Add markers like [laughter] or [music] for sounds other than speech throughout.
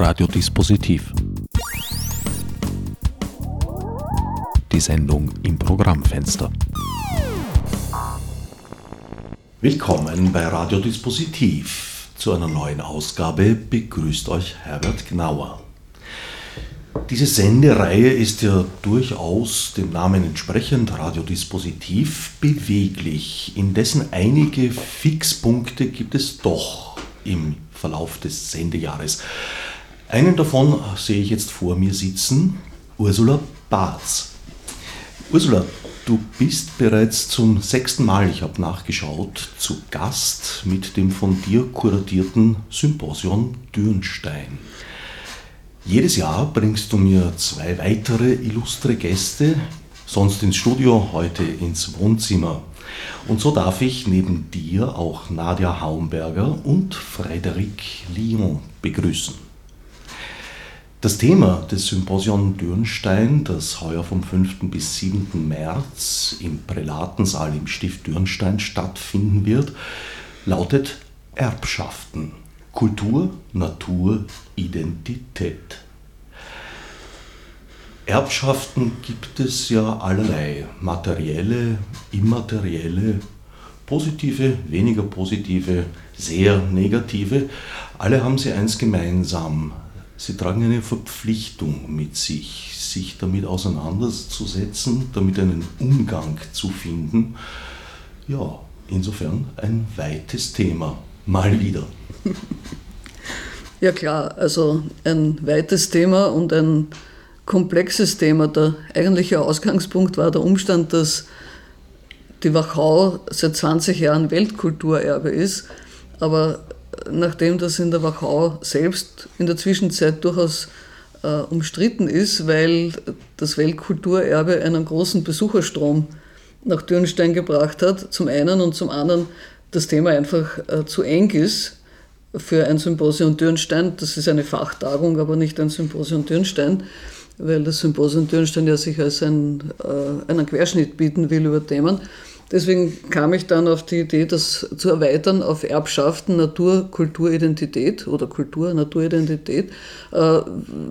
Radiodispositiv. Die Sendung im Programmfenster. Willkommen bei Radiodispositiv. Zu einer neuen Ausgabe begrüßt euch Herbert Gnauer. Diese Sendereihe ist ja durchaus dem Namen entsprechend Radiodispositiv beweglich. Indessen einige Fixpunkte gibt es doch im Verlauf des Sendejahres. Einen davon sehe ich jetzt vor mir sitzen, Ursula Barz. Ursula, du bist bereits zum sechsten Mal, ich habe nachgeschaut, zu Gast mit dem von dir kuratierten Symposion Dürnstein. Jedes Jahr bringst du mir zwei weitere illustre Gäste, sonst ins Studio, heute ins Wohnzimmer. Und so darf ich neben dir auch Nadja Haumberger und Frédéric Lyon begrüßen. Das Thema des Symposion Dürnstein, das heuer vom 5. bis 7. März im Prälatensaal im Stift Dürnstein stattfinden wird, lautet Erbschaften. Kultur, Natur, Identität. Erbschaften gibt es ja allerlei, materielle, immaterielle, positive, weniger positive, sehr negative. Alle haben sie eins gemeinsam. Sie tragen eine Verpflichtung mit sich, sich damit auseinanderzusetzen, damit einen Umgang zu finden. Ja, insofern ein weites Thema. Mal wieder. [laughs] Ja klar, also ein weites Thema und ein komplexes Thema. Der eigentliche Ausgangspunkt war der Umstand, dass die Wachau seit 20 Jahren Weltkulturerbe ist, aber nachdem das in der Wachau selbst in der Zwischenzeit durchaus äh, umstritten ist, weil das Weltkulturerbe einen großen Besucherstrom nach Dürnstein gebracht hat, zum einen und zum anderen das Thema einfach äh, zu eng ist für ein Symposium Dürnstein. Das ist eine Fachtagung, aber nicht ein Symposium Dürnstein, weil das Symposium Dürnstein ja sich als ein, äh, einen Querschnitt bieten will über Themen. Deswegen kam ich dann auf die Idee, das zu erweitern auf Erbschaften, Natur, Kulturidentität oder Kultur, Naturidentität, äh,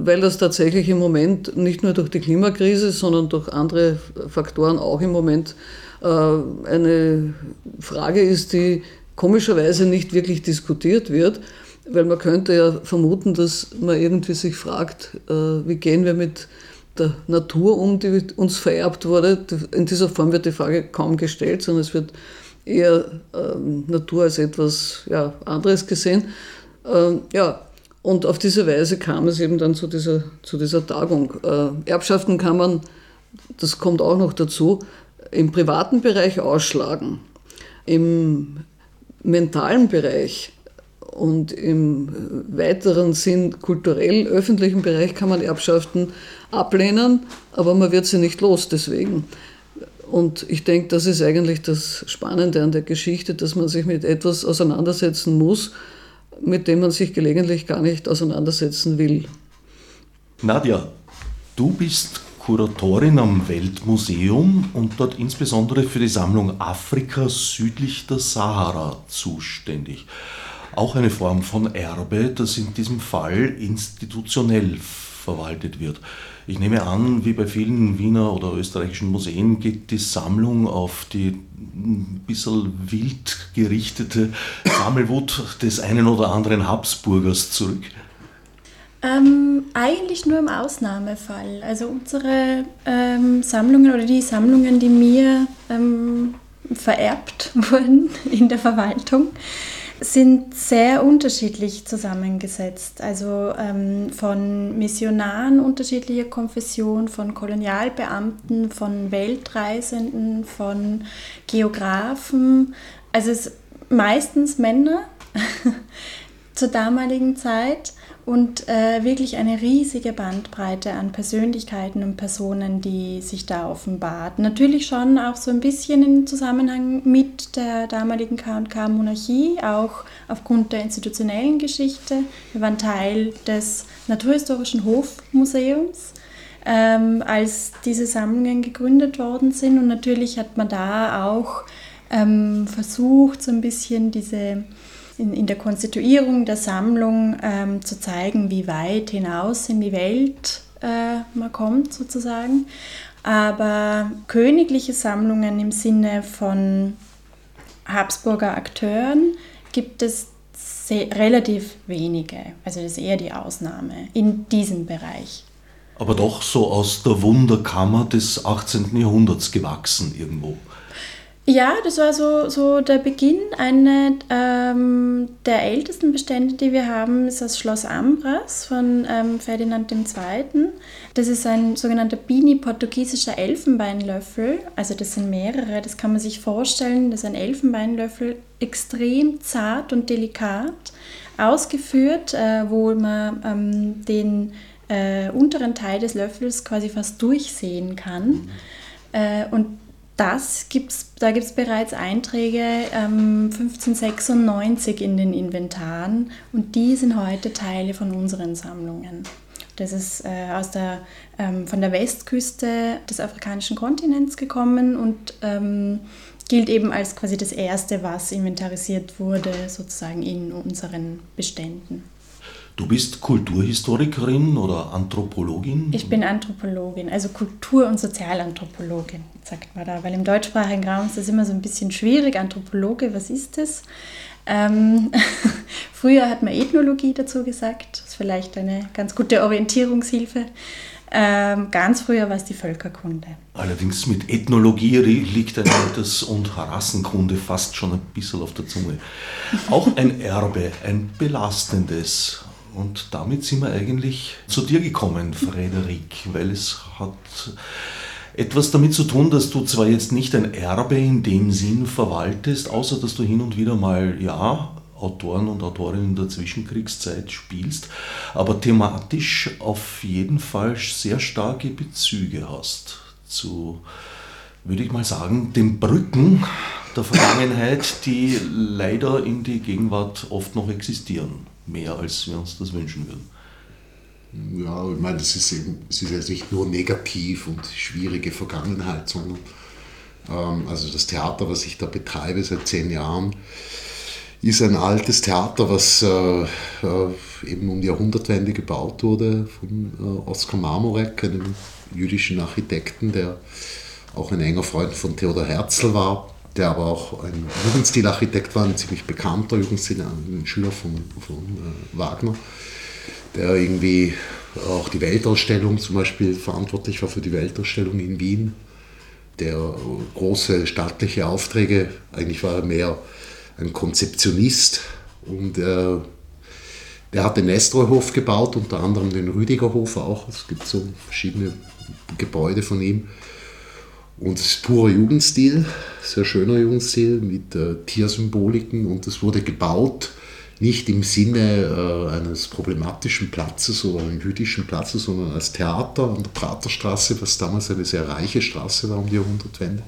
weil das tatsächlich im Moment nicht nur durch die Klimakrise, sondern durch andere Faktoren auch im Moment äh, eine Frage ist, die komischerweise nicht wirklich diskutiert wird, weil man könnte ja vermuten, dass man irgendwie sich fragt, äh, wie gehen wir mit der Natur um, die uns vererbt wurde. In dieser Form wird die Frage kaum gestellt, sondern es wird eher ähm, Natur als etwas ja, anderes gesehen. Ähm, ja, und auf diese Weise kam es eben dann zu dieser, zu dieser Tagung. Äh, Erbschaften kann man, das kommt auch noch dazu, im privaten Bereich ausschlagen. Im mentalen Bereich und im weiteren Sinn kulturell öffentlichen Bereich kann man Erbschaften ablehnen, aber man wird sie nicht los deswegen. Und ich denke, das ist eigentlich das Spannende an der Geschichte, dass man sich mit etwas auseinandersetzen muss, mit dem man sich gelegentlich gar nicht auseinandersetzen will. Nadja, du bist Kuratorin am Weltmuseum und dort insbesondere für die Sammlung Afrika südlich der Sahara zuständig. Auch eine Form von Erbe, das in diesem Fall institutionell verwaltet wird. Ich nehme an, wie bei vielen Wiener oder österreichischen Museen geht die Sammlung auf die ein bisschen wild gerichtete Sammelwut des einen oder anderen Habsburgers zurück. Ähm, eigentlich nur im Ausnahmefall. Also unsere ähm, Sammlungen oder die Sammlungen, die mir ähm, vererbt [laughs] wurden in der Verwaltung, sind sehr unterschiedlich zusammengesetzt. Also ähm, von Missionaren unterschiedlicher Konfession, von Kolonialbeamten, von Weltreisenden, von Geografen. Also es meistens Männer [laughs] zur damaligen Zeit und äh, wirklich eine riesige Bandbreite an Persönlichkeiten und Personen, die sich da offenbart. Natürlich schon auch so ein bisschen im Zusammenhang mit der damaligen KK-Monarchie, auch aufgrund der institutionellen Geschichte. Wir waren Teil des Naturhistorischen Hofmuseums, ähm, als diese Sammlungen gegründet worden sind. Und natürlich hat man da auch ähm, versucht, so ein bisschen diese in, in der Konstituierung der Sammlung ähm, zu zeigen, wie weit hinaus in die Welt äh, man kommt sozusagen. Aber königliche Sammlungen im Sinne von Habsburger Akteuren gibt es sehr, relativ wenige. Also das ist eher die Ausnahme in diesem Bereich. Aber doch so aus der Wunderkammer des 18. Jahrhunderts gewachsen irgendwo. Ja, das war so, so der Beginn. Eine ähm, der ältesten Bestände, die wir haben, ist das Schloss Ambras von ähm, Ferdinand II. Das ist ein sogenannter Bini-portugiesischer Elfenbeinlöffel. Also das sind mehrere, das kann man sich vorstellen. Das ist ein Elfenbeinlöffel, extrem zart und delikat ausgeführt, äh, wo man ähm, den äh, unteren Teil des Löffels quasi fast durchsehen kann. Mhm. Äh, und das gibt's, da gibt es bereits Einträge ähm, 1596 in den Inventaren und die sind heute Teile von unseren Sammlungen. Das ist äh, aus der, ähm, von der Westküste des afrikanischen Kontinents gekommen und ähm, gilt eben als quasi das erste, was inventarisiert wurde, sozusagen in unseren Beständen. Du bist Kulturhistorikerin oder Anthropologin? Ich bin Anthropologin, also Kultur- und Sozialanthropologin, sagt man da, weil im deutschsprachigen Raum ist das immer so ein bisschen schwierig. Anthropologe, was ist das? Ähm, [laughs] früher hat man Ethnologie dazu gesagt, das ist vielleicht eine ganz gute Orientierungshilfe. Ähm, ganz früher war es die Völkerkunde. Allerdings mit Ethnologie liegt ein Alters- und Rassenkunde fast schon ein bisschen auf der Zunge. Auch ein Erbe, ein belastendes und damit sind wir eigentlich zu dir gekommen, Frederik, weil es hat etwas damit zu tun, dass du zwar jetzt nicht ein Erbe in dem Sinn verwaltest, außer dass du hin und wieder mal, ja, Autoren und Autorinnen der Zwischenkriegszeit spielst, aber thematisch auf jeden Fall sehr starke Bezüge hast zu, würde ich mal sagen, den Brücken der Vergangenheit, die leider in die Gegenwart oft noch existieren mehr, als wir uns das wünschen würden. Ja, ich meine, das ist, eben, es ist jetzt nicht nur negativ und schwierige Vergangenheit, sondern ähm, also das Theater, was ich da betreibe seit zehn Jahren, ist ein altes Theater, was äh, äh, eben um die Jahrhundertwende gebaut wurde von äh, Oskar Marmorek, einem jüdischen Architekten, der auch ein enger Freund von Theodor Herzl war der aber auch ein Jugendstilarchitekt war, ein ziemlich bekannter Jugendstil, ein Schüler von, von äh, Wagner, der irgendwie auch die Weltausstellung zum Beispiel verantwortlich war für die Weltausstellung in Wien, der große staatliche Aufträge, eigentlich war er mehr ein Konzeptionist und äh, der hat den Nestorhof gebaut, unter anderem den Rüdigerhof auch. Es gibt so verschiedene Gebäude von ihm. Und es ist purer Jugendstil, sehr schöner Jugendstil mit äh, Tiersymboliken und es wurde gebaut nicht im Sinne äh, eines problematischen Platzes oder einem jüdischen Platzes, sondern als Theater an der Praterstraße, was damals eine sehr reiche Straße war um die Jahrhundertwende.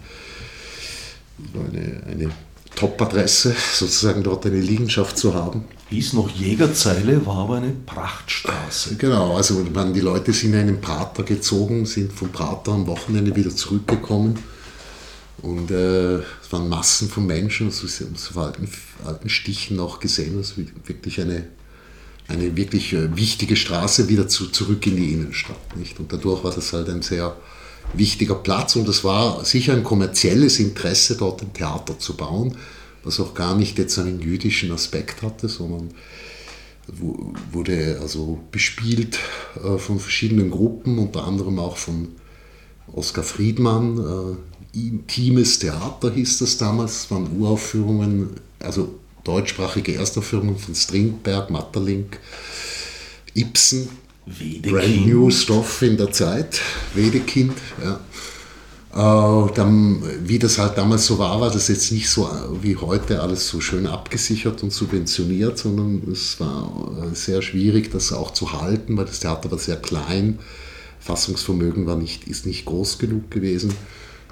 Eine, eine Top-Adresse, [laughs] sozusagen dort eine Liegenschaft zu haben. Hieß noch Jägerzeile, war aber eine Prachtstraße. Genau, also man, die Leute sind in einen Prater gezogen, sind vom Prater am Wochenende wieder zurückgekommen. Und äh, waren Massen von Menschen, also so alten, alten Stichen noch gesehen, also wirklich eine, eine wirklich äh, wichtige Straße wieder zu, zurück in die Innenstadt. Nicht? Und dadurch war das halt ein sehr wichtiger Platz und es war sicher ein kommerzielles Interesse, dort ein Theater zu bauen, was auch gar nicht jetzt einen jüdischen Aspekt hatte, sondern wurde also bespielt äh, von verschiedenen Gruppen, unter anderem auch von Oskar Friedmann. Intimes Theater hieß das damals, waren Uraufführungen, also deutschsprachige Erstaufführungen von Strindberg, Matterlink, Ibsen Wedekind. Brand new Stoff in der Zeit, Wedekind. Ja. Äh, dann, wie das halt damals so war, war das jetzt nicht so wie heute alles so schön abgesichert und subventioniert, sondern es war äh, sehr schwierig, das auch zu halten, weil das Theater war sehr klein, Fassungsvermögen war nicht, ist nicht groß genug gewesen,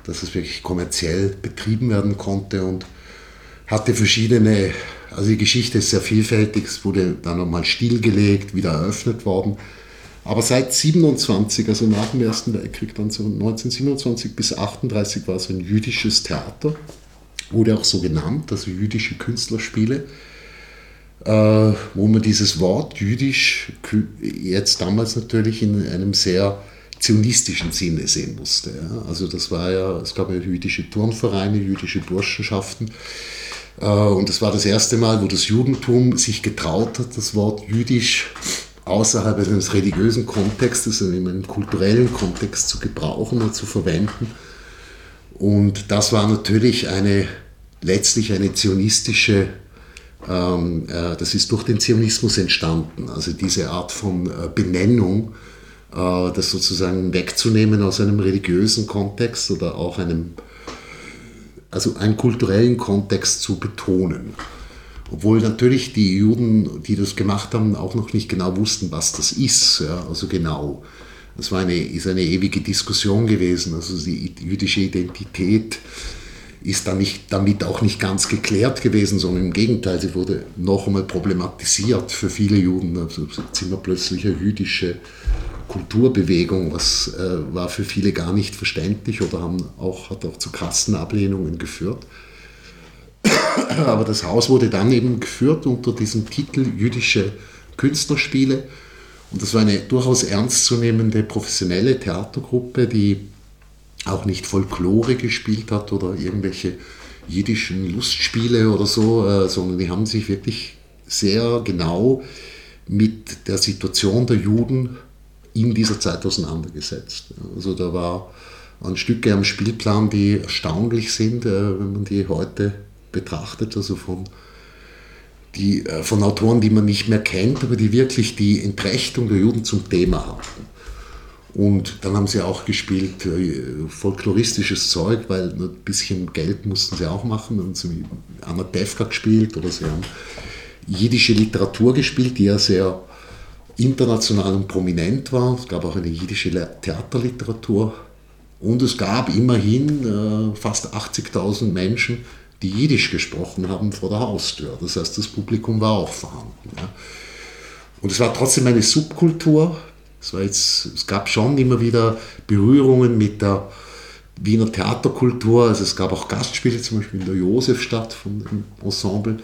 dass es wirklich kommerziell betrieben werden konnte und hatte verschiedene, also die Geschichte ist sehr vielfältig, es wurde dann nochmal stillgelegt, wieder eröffnet worden aber seit 27, also nach dem Ersten Weltkrieg, dann so 1927 bis 38 war es ein jüdisches Theater, wurde auch so genannt, also jüdische Künstlerspiele. äh, wo man dieses Wort jüdisch jetzt damals natürlich in einem sehr zionistischen Sinne sehen musste. Ja. Also das war ja, es gab ja jüdische Turnvereine, jüdische Burschenschaften. Äh, und das war das erste Mal, wo das Judentum sich getraut hat, das Wort jüdisch außerhalb eines religiösen Kontextes, also in einem kulturellen Kontext zu gebrauchen und zu verwenden. Und das war natürlich eine, letztlich eine zionistische, ähm, äh, das ist durch den Zionismus entstanden, also diese Art von äh, Benennung, das sozusagen wegzunehmen aus einem religiösen Kontext oder auch einem, also einen kulturellen Kontext zu betonen. Obwohl natürlich die Juden, die das gemacht haben, auch noch nicht genau wussten, was das ist. Ja, also genau. Das war eine, ist eine ewige Diskussion gewesen. Also die jüdische Identität ist dann damit auch nicht ganz geklärt gewesen, sondern im Gegenteil, sie wurde noch einmal problematisiert für viele Juden. Also sind wir plötzlich jüdische Kulturbewegung, was äh, war für viele gar nicht verständlich oder haben auch, hat auch zu krassen Ablehnungen geführt. [coughs] Aber das Haus wurde dann eben geführt unter diesem Titel Jüdische Künstlerspiele. Und das war eine durchaus ernstzunehmende professionelle Theatergruppe, die auch nicht Folklore gespielt hat oder irgendwelche jiddischen Lustspiele oder so, äh, sondern die haben sich wirklich sehr genau mit der Situation der Juden in dieser Zeit auseinandergesetzt. Also da war an Stücke am Spielplan, die erstaunlich sind, äh, wenn man die heute betrachtet, also von, die, äh, von Autoren, die man nicht mehr kennt, aber die wirklich die Entrechtung der Juden zum Thema hatten. Und dann haben sie auch gespielt äh, folkloristisches Zeug, weil ein bisschen Geld mussten sie auch machen. Dann haben sie Anna Tefka gespielt oder sie haben jiddische Literatur gespielt, die ja sehr international und prominent war. Es gab auch eine jiddische Theaterliteratur. Und es gab immerhin äh, fast 80.000 Menschen, die Jiddisch gesprochen haben vor der Haustür. Das heißt, das Publikum war auch vorhanden. Ja. Und es war trotzdem eine Subkultur. Es, war jetzt, es gab schon immer wieder Berührungen mit der Wiener Theaterkultur. Also es gab auch Gastspiele, zum Beispiel in der Josefstadt vom Ensemble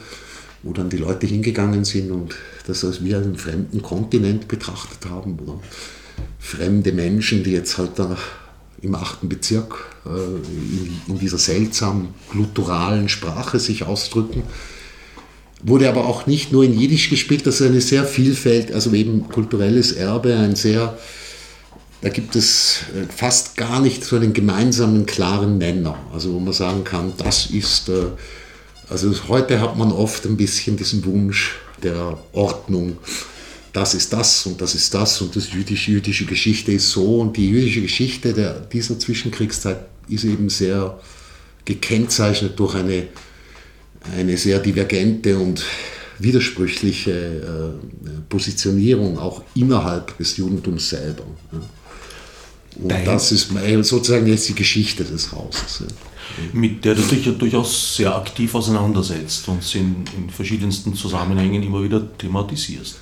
wo dann die Leute hingegangen sind und das als wie einen fremden Kontinent betrachtet haben oder fremde Menschen, die jetzt halt da im achten Bezirk äh, in, in, dieser seltsamen gluturalen Sprache sich ausdrücken. Wurde aber auch nicht nur in Jiddisch gespielt, das ist eine sehr vielfältig, also eben kulturelles Erbe, ein sehr, da gibt es äh, fast gar nicht so einen gemeinsamen, klaren Nenner, also wo man sagen kann, das ist äh, also heute hat man oft ein bisschen diesen Wunsch der Ordnung. Das ist das und das ist das und das jüdische, jüdische Geschichte ist so und die jüdische Geschichte der, dieser Zwischenkriegszeit ist eben sehr gekennzeichnet durch eine, eine sehr divergente und widersprüchliche äh, Positionierung auch innerhalb des Judentums selber. Ja. Und Dein das ist sozusagen jetzt die Geschichte des Hauses. Ja mit der du dich ja durchaus sehr aktiv auseinandersetzt und sie in, in verschiedensten Zusammenhängen immer wieder thematisierst.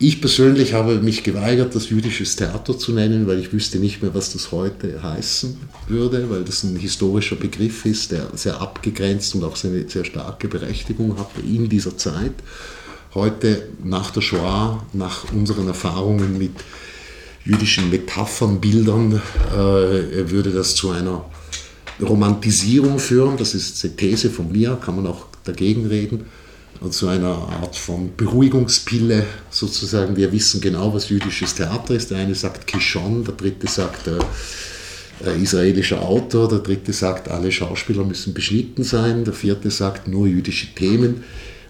Ich persönlich habe mich geweigert, das jüdisches Theater zu nennen, weil ich wüsste nicht mehr, was das heute heißen würde, weil das ein historischer Begriff ist, der sehr abgegrenzt und auch eine sehr starke Berechtigung hat in dieser Zeit. Heute, nach der Shoah, nach unseren Erfahrungen mit jüdischen Metaphern, Bildern, äh, würde das zu einer Romantisierung führen, das ist eine These von mir, kann man auch dagegen reden, zu einer Art von Beruhigungspille sozusagen. Wir wissen genau, was jüdisches Theater ist. Der eine sagt Kishon, der dritte sagt äh, äh, israelischer Autor, der dritte sagt, alle Schauspieler müssen beschnitten sein, der vierte sagt nur jüdische Themen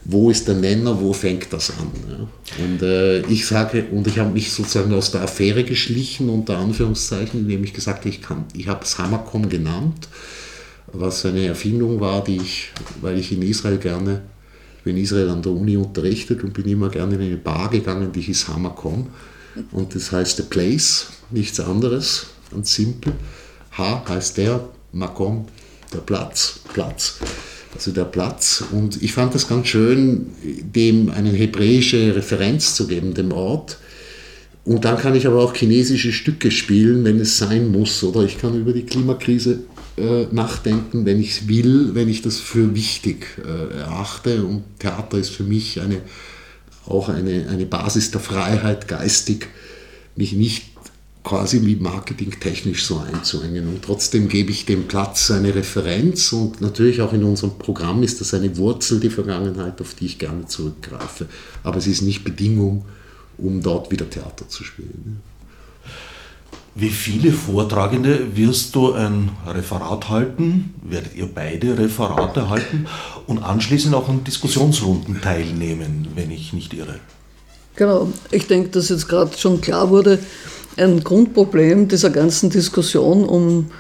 wo ist der Nenner, wo fängt das an? Ja? Und äh, ich sage, und ich habe mich sozusagen aus der Affäre geschlichen, unter Anführungszeichen, indem ich gesagt habe, ich, ich habe es Hamakom genannt, was eine Erfindung war, die ich, weil ich in Israel gerne, ich bin in Israel an der Uni unterrichtet und bin immer gerne in eine Bar gegangen, die hieß Hamakom. Und das heißt The Place, nichts anderes, ganz simpel. H heißt der, Makom, der Platz, Platz also der Platz. Und ich fand das ganz schön, dem eine hebräische Referenz zu geben, dem Ort. Und dann kann ich aber auch chinesische Stücke spielen, wenn es sein muss. Oder ich kann über die Klimakrise äh, nachdenken, wenn ich es will, wenn ich das für wichtig äh, erachte. Und Theater ist für mich eine, auch eine, eine Basis der Freiheit, geistig mich nicht quasi wie marketingtechnisch so einzuhängen. Und trotzdem gebe ich dem Platz eine Referenz und natürlich auch in unserem Programm ist das eine Wurzel, die Vergangenheit, auf die ich gerne zurückgreife. Aber es ist nicht Bedingung, um dort wieder Theater zu spielen. Wie viele Vortragende wirst du ein Referat halten? Werdet ihr beide Referate halten und anschließend auch an Diskussionsrunden teilnehmen, wenn ich nicht irre? Genau, ich denke, dass jetzt gerade schon klar wurde, ein Grundproblem dieser ganzen Diskussion um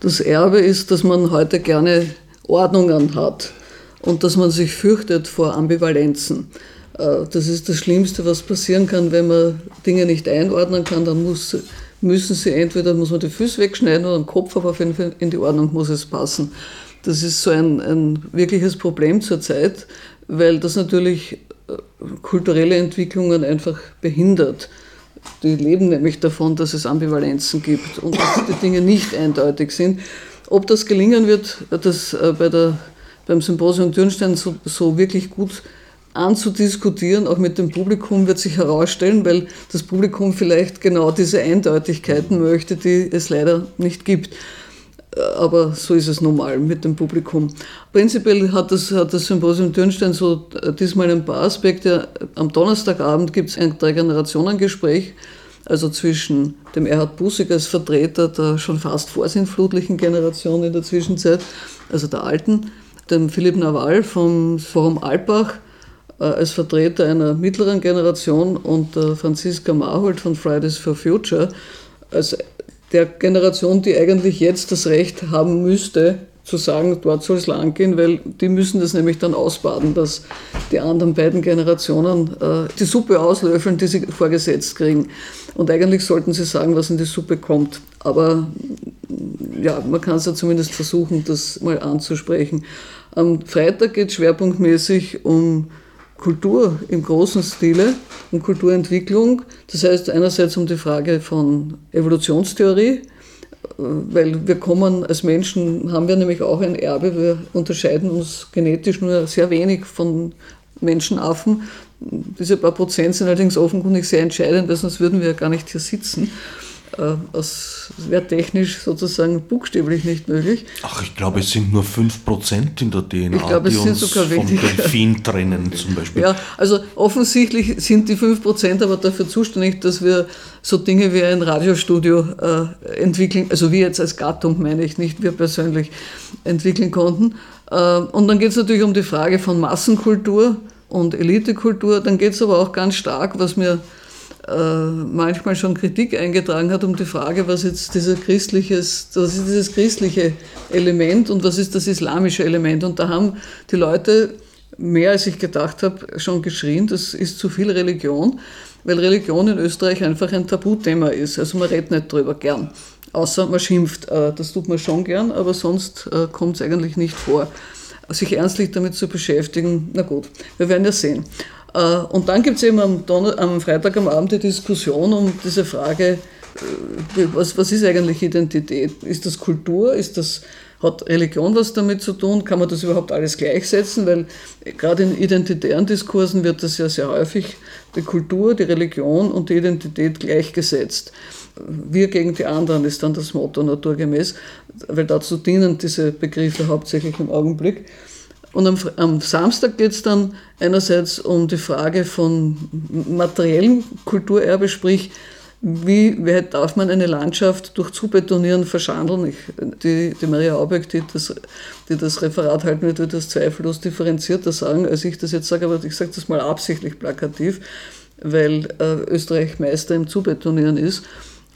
das Erbe ist, dass man heute gerne Ordnungen hat und dass man sich fürchtet vor Ambivalenzen. Äh, das ist das Schlimmste, was passieren kann, wenn man Dinge nicht einordnen kann, dann muss, müssen sie entweder muss man die Füße wegschneiden oder den Kopf, aber auf jeden Fall in die Ordnung muss es passen. Das ist so ein, ein wirkliches Problem zurzeit, weil das natürlich äh, kulturelle Entwicklungen einfach behindert. Die leben nämlich davon, dass es Ambivalenzen gibt und dass die Dinge nicht eindeutig sind. Ob das gelingen wird, das äh, bei der, beim Symposium Dürnstein so, so wirklich gut anzudiskutieren, auch mit dem Publikum, wird sich herausstellen, weil das Publikum vielleicht genau diese Eindeutigkeiten möchte, die es leider nicht gibt. Aber so ist es normal mit dem Publikum. Prinzipiell hat das, hat das Symposium Dürnstein so äh, diesmal ein paar Aspekte. Am Donnerstagabend gibt es ein Drei-Generationen-Gespräch, also zwischen dem Erhard Busig als Vertreter der schon fast vorsinnflutlichen Generation in der Zwischenzeit, also der Alten, dem Philipp Nawal vom Forum Alpbach, äh, als Vertreter einer mittleren Generation und der Franziska Marhold von Fridays for Future als der Generation, die eigentlich jetzt das Recht haben müsste, zu sagen, dort soll es lang gehen, weil die müssen das nämlich dann ausbaden, dass die anderen beiden Generationen äh, die Suppe auslöffeln, die sie vorgesetzt kriegen. Und eigentlich sollten sie sagen, was in die Suppe kommt. Aber ja, man kann es ja zumindest versuchen, das mal anzusprechen. Am Freitag geht es schwerpunktmäßig um Kultur im großen Stile, um Kulturentwicklung. Das heißt einerseits um die Frage von Evolutionstheorie, äh, weil wir kommen als Menschen, haben wir nämlich auch ein Erbe, wir unterscheiden uns genetisch nur sehr wenig von Menschenaffen. Diese paar Prozent sind allerdings offenkundig sehr entscheidend, weil sonst würden wir ja gar nicht hier sitzen. Äh, das wäre technisch sozusagen buchstäblich nicht möglich. Ach, ich glaube, es sind nur 5% in der DNA, ich glaube, es die sind uns sogar vom. Delfin trennen zum Beispiel. Ja, also offensichtlich sind die 5% aber dafür zuständig, dass wir so Dinge wie ein Radiostudio äh, entwickeln, also wir jetzt als Gattung meine ich, nicht wir persönlich entwickeln konnten. Äh, und dann geht es natürlich um die Frage von Massenkultur und Elitekultur. Dann geht es aber auch ganz stark, was mir äh, manchmal schon Kritik eingetragen hat um die Frage, was jetzt dieser christliches, was ist dieses christliche Element und was ist das islamische Element. Und da haben die Leute mehr als ich gedacht habe, schon geschrien, das ist zu viel Religion, weil Religion in Österreich einfach ein Tabuthema ist. Also man redet nicht drüber gern. Außer man schimpft. Äh, Das tut man schon gern, aber sonst äh, kommt es eigentlich nicht vor. Sich ernstlich damit zu beschäftigen, na gut, wir werden ja sehen. Äh, Und dann gibt es eben am, Donner am Freitag am Abend die Diskussion um diese Frage, äh, was, was ist eigentlich Identität? Ist das Kultur? Ist das, hat Religion was damit zu tun? Kann man das überhaupt alles gleichsetzen? Weil gerade in identitären Diskursen wird das ja sehr häufig die Kultur, die Religion und die Identität gleichgesetzt. Wir gegen die anderen ist dann das Motto naturgemäß, weil dazu dienen diese Begriffe hauptsächlich im Augenblick. Und am, am Samstag geht es dann einerseits um die Frage von materiellem Kulturerbe, sprich, wie wie darf man eine Landschaft durch Zubetonieren verschandeln? Ich, die, die Maria Aubeck, die das, die das Referat halten wird, wird das zweifellos differenzierter sagen, als ich das jetzt sage, aber ich sage das mal absichtlich plakativ, weil äh, Österreich Meister im Zubetonieren ist.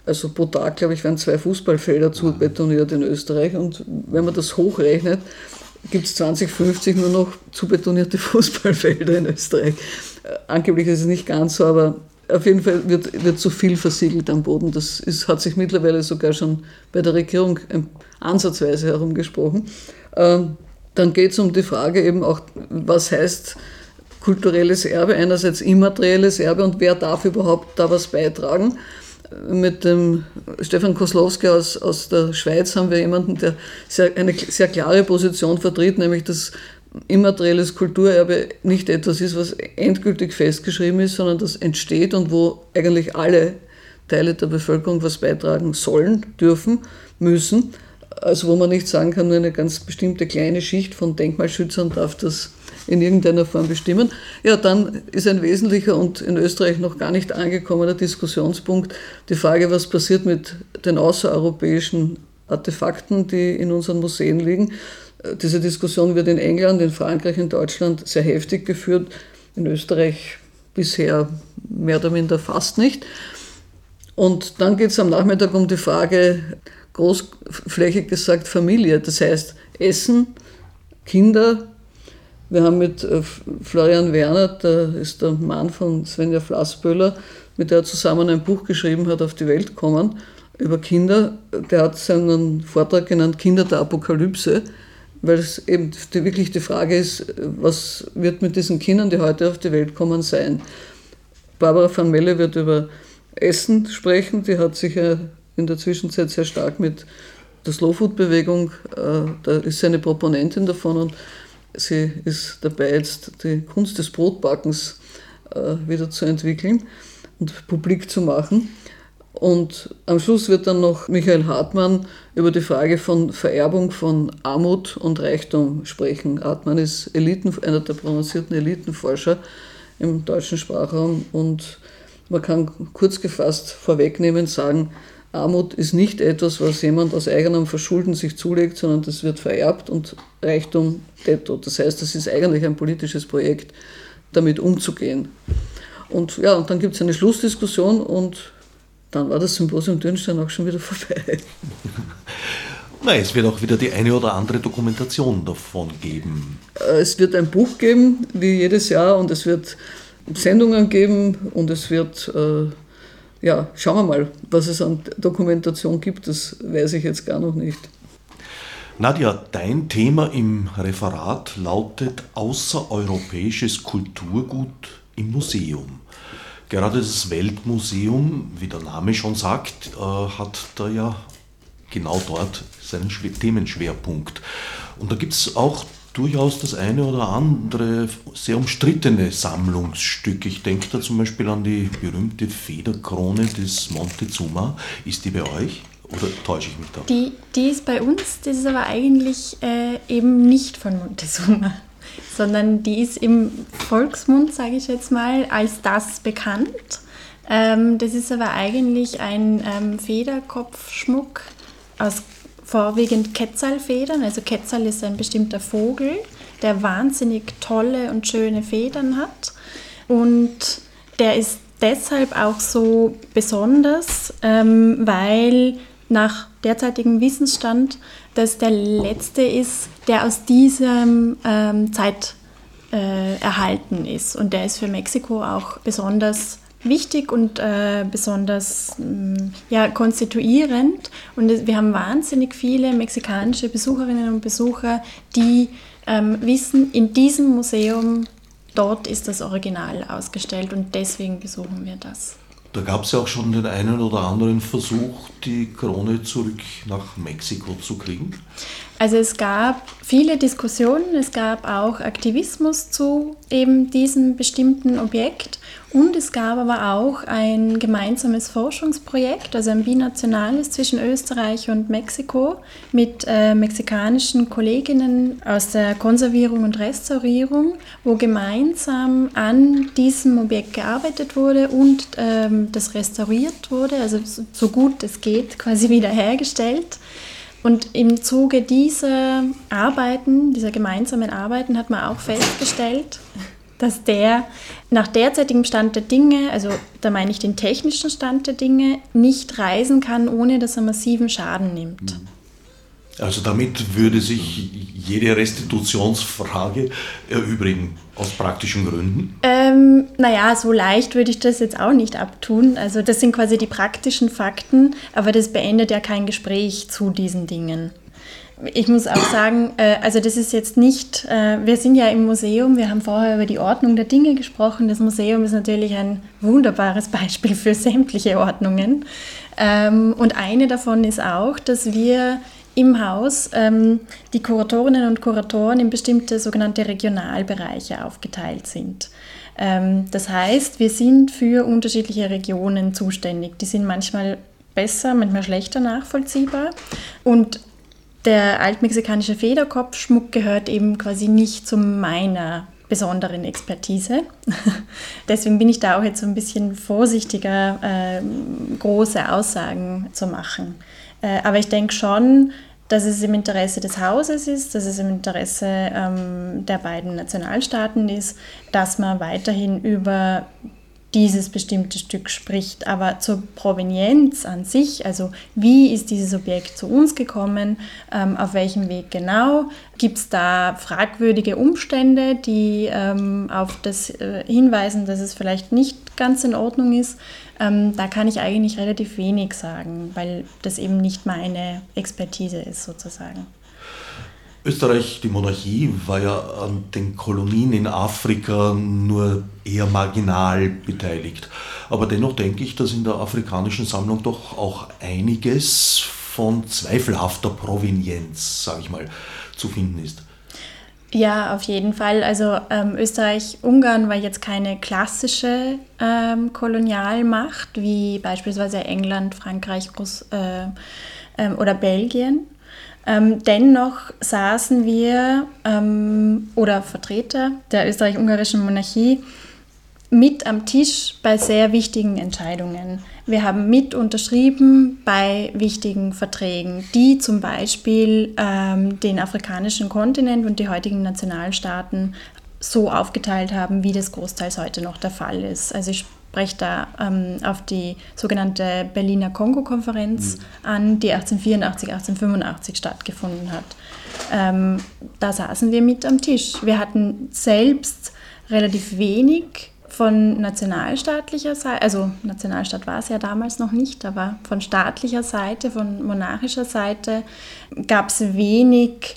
Also pro Tag, glaube ich, werden zwei Fußballfelder zubetoniert in Österreich. Und wenn man das hochrechnet, gibt es 2050 nur noch zubetonierte [laughs] Fußballfelder in Österreich. Äh, angeblich ist es nicht ganz so, aber auf jeden Fall wird, wird zu viel versiegelt am Boden. Das ist, hat sich mittlerweile sogar schon bei der Regierung ähm, ansatzweise herumgesprochen. Ähm, dann geht es um die Frage eben auch, was heißt kulturelles Erbe, einerseits immaterielles Erbe und wer darf überhaupt da was beitragen. Mit dem Stefan Koslowski aus, aus der Schweiz haben wir jemanden, der sehr, eine sehr klare Position vertritt, nämlich dass immaterielles Kulturerbe nicht etwas ist, was endgültig festgeschrieben ist, sondern das entsteht und wo eigentlich alle Teile der Bevölkerung was beitragen sollen, dürfen, müssen. Also wo man nicht sagen kann, nur eine ganz bestimmte kleine Schicht von Denkmalschützern darf das in irgendeiner Form bestimmen. Ja, dann ist ein wesentlicher und in Österreich noch gar nicht angekommener Diskussionspunkt die Frage, was passiert mit den außereuropäischen Artefakten, die in unseren Museen liegen. Diese Diskussion wird in England, in Frankreich, in Deutschland sehr heftig geführt, in Österreich bisher mehr oder minder fast nicht. Und dann geht es am Nachmittag um die Frage, großflächig gesagt, Familie. Das heißt, Essen, Kinder. Wir haben mit äh, Florian Werner, der ist der Mann von Svenja Flassböhler, mit der er zusammen ein Buch geschrieben hat, auf die Welt kommen, über Kinder. Der hat seinen Vortrag genannt Kinder der Apokalypse, weil es eben die, wirklich die Frage ist, was wird mit diesen Kindern, die heute auf die Welt kommen, sein. Barbara van Melle wird über Essen sprechen. Die hat sich ja in der Zwischenzeit sehr stark mit der Slow-Food-Bewegung, äh, da ist sie eine Proponentin davon und sie ist dabei, jetzt die Kunst des Brotbackens äh, wieder zu entwickeln und publik zu machen. Und am Schluss wird dann noch Michael Hartmann über die Frage von Vererbung von Armut und Reichtum sprechen. Hartmann ist Eliten, einer der prononcierten Elitenforscher im deutschen Sprachraum und man kann kurz gefasst vorwegnehmen sagen, Armut ist nicht etwas, was jemand aus eigenem Verschulden sich zulegt, sondern das wird vererbt und Reichtum detto. Das heißt, das ist eigentlich ein politisches Projekt, damit umzugehen. Und ja, und dann gibt es eine Schlussdiskussion und dann war das Symposium Dürnstein auch schon wieder [laughs] vorbei. Nein, es wird auch wieder die eine oder andere Dokumentation davon geben. Äh, es wird ein Buch geben, wie jedes Jahr, und es wird Sendungen geben und es wird, äh, ja, schauen wir mal, was es an Dokumentation gibt, das weiß ich jetzt gar noch nicht. Nadja, dein Thema im Referat lautet außereuropäisches Kulturgut im Museum. Gerade das Weltmuseum, wie der Name schon sagt, äh, hat da ja genau dort seinen Themenschwerpunkt. Und da gibt es auch durchaus das eine oder andere sehr umstrittene Sammlungsstück. Ich denke da zum Beispiel an die berühmte Federkrone des Montezuma. Ist die bei euch? Oder täusche ich mich da? Die, die ist bei uns, das ist aber eigentlich äh, eben nicht von Montezuma, [laughs] sondern die ist im Volksmund, sage ich jetzt mal, als das bekannt. Ähm, das ist aber eigentlich ein ähm, Federkopfschmuck aus vorwiegend Quetzalfedern. Also Quetzal ist ein bestimmter Vogel, der wahnsinnig tolle und schöne Federn hat. Und der ist deshalb auch so besonders, ähm, weil nach derzeitigem Wissensstand das der letzte ist, der aus diesem ähm, Zeit äh, erhalten ist. Und der ist für Mexiko auch besonders wichtig und äh, besonders mh, mm, ja, konstituierend. Und wir haben wahnsinnig viele mexikanische Besucherinnen und Besucher, die ähm, wissen, in diesem Museum, dort ist das Original ausgestellt und deswegen besuchen wir das. Da gab es ja auch schon den einen oder anderen Versuch, die Krone zurück nach Mexiko zu kriegen. Also es gab viele Diskussionen, es gab auch Aktivismus zu eben diesem bestimmten Objekt und es gab aber auch ein gemeinsames Forschungsprojekt, also ein binationales zwischen Österreich und Mexiko mit äh, mexikanischen Kolleginnen aus der Konservierung und Restaurierung, wo gemeinsam an diesem Objekt gearbeitet wurde und ähm, das restauriert wurde, also so gut es geht quasi wiederhergestellt. Und im Zuge dieser Arbeiten, dieser gemeinsamen Arbeiten, hat man auch festgestellt, dass der nach derzeitigem Stand der Dinge, also da meine ich den technischen Stand der Dinge, nicht reisen kann, ohne dass er massiven Schaden nimmt. Mhm. Also damit würde sich jede Restitutionsfrage erübrigen, aus praktischen Gründen? Ähm, naja, so leicht würde ich das jetzt auch nicht abtun. Also das sind quasi die praktischen Fakten, aber das beendet ja kein Gespräch zu diesen Dingen. ich muss auch sagen, äh, also das ist jetzt nicht, äh, wir sind ja im Museum, wir haben vorher über die Ordnung der Dinge gesprochen. Das Museum ist natürlich ein wunderbares Beispiel für sämtliche Ordnungen. Ähm, und eine davon ist auch, dass wir im Haus ähm, die Kuratorinnen und Kuratoren in bestimmte sogenannte Regionalbereiche aufgeteilt sind. Ähm, das heißt, wir sind für unterschiedliche Regionen zuständig. Die sind manchmal besser, manchmal schlechter nachvollziehbar. Und der altmexikanische Federkopfschmuck gehört eben quasi nicht zu meiner besonderen Expertise. [laughs] Deswegen bin ich da auch jetzt so ein bisschen vorsichtiger, äh, große Aussagen zu machen. Äh, aber ich denke schon, dass es im Interesse des Hauses ist, dass es im Interesse ähm, der beiden Nationalstaaten ist, dass man weiterhin über dieses bestimmte Stück spricht. Aber zur Provenienz an sich, also wie ist dieses Objekt zu uns gekommen, ähm, auf welchem Weg genau, gibt es da fragwürdige Umstände, die ähm, auf das äh, hinweisen, dass es vielleicht nicht ganz in Ordnung ist. Ähm, da kann ich eigentlich relativ wenig sagen, weil das eben nicht meine Expertise ist sozusagen. Österreich, die Monarchie, war ja an den Kolonien in Afrika nur eher marginal beteiligt. Aber dennoch denke ich, dass in der afrikanischen Sammlung doch auch einiges von zweifelhafter Provenienz, sage ich mal, zu finden ist. Ja, auf jeden Fall. Also ähm, Österreich-Ungarn war jetzt keine klassische ähm, Kolonialmacht wie beispielsweise England, Frankreich Russ, äh, äh, oder Belgien. Ähm, dennoch saßen wir ähm, oder Vertreter der österreich-ungarischen Monarchie mit am Tisch bei sehr wichtigen Entscheidungen. Wir haben mit unterschrieben bei wichtigen Verträgen, die zum Beispiel ähm, den afrikanischen Kontinent und die heutigen Nationalstaaten so aufgeteilt haben, wie das großteils heute noch der Fall ist. Also ich spreche da ähm, auf die sogenannte Berliner Kongo-Konferenz mhm. an, die 1884, 1885 stattgefunden hat. Ähm, da saßen wir mit am Tisch. Wir hatten selbst relativ wenig von nationalstaatlicher Seite, also Nationalstaat war es ja damals noch nicht, aber von staatlicher Seite, von monarchischer Seite gab es wenig,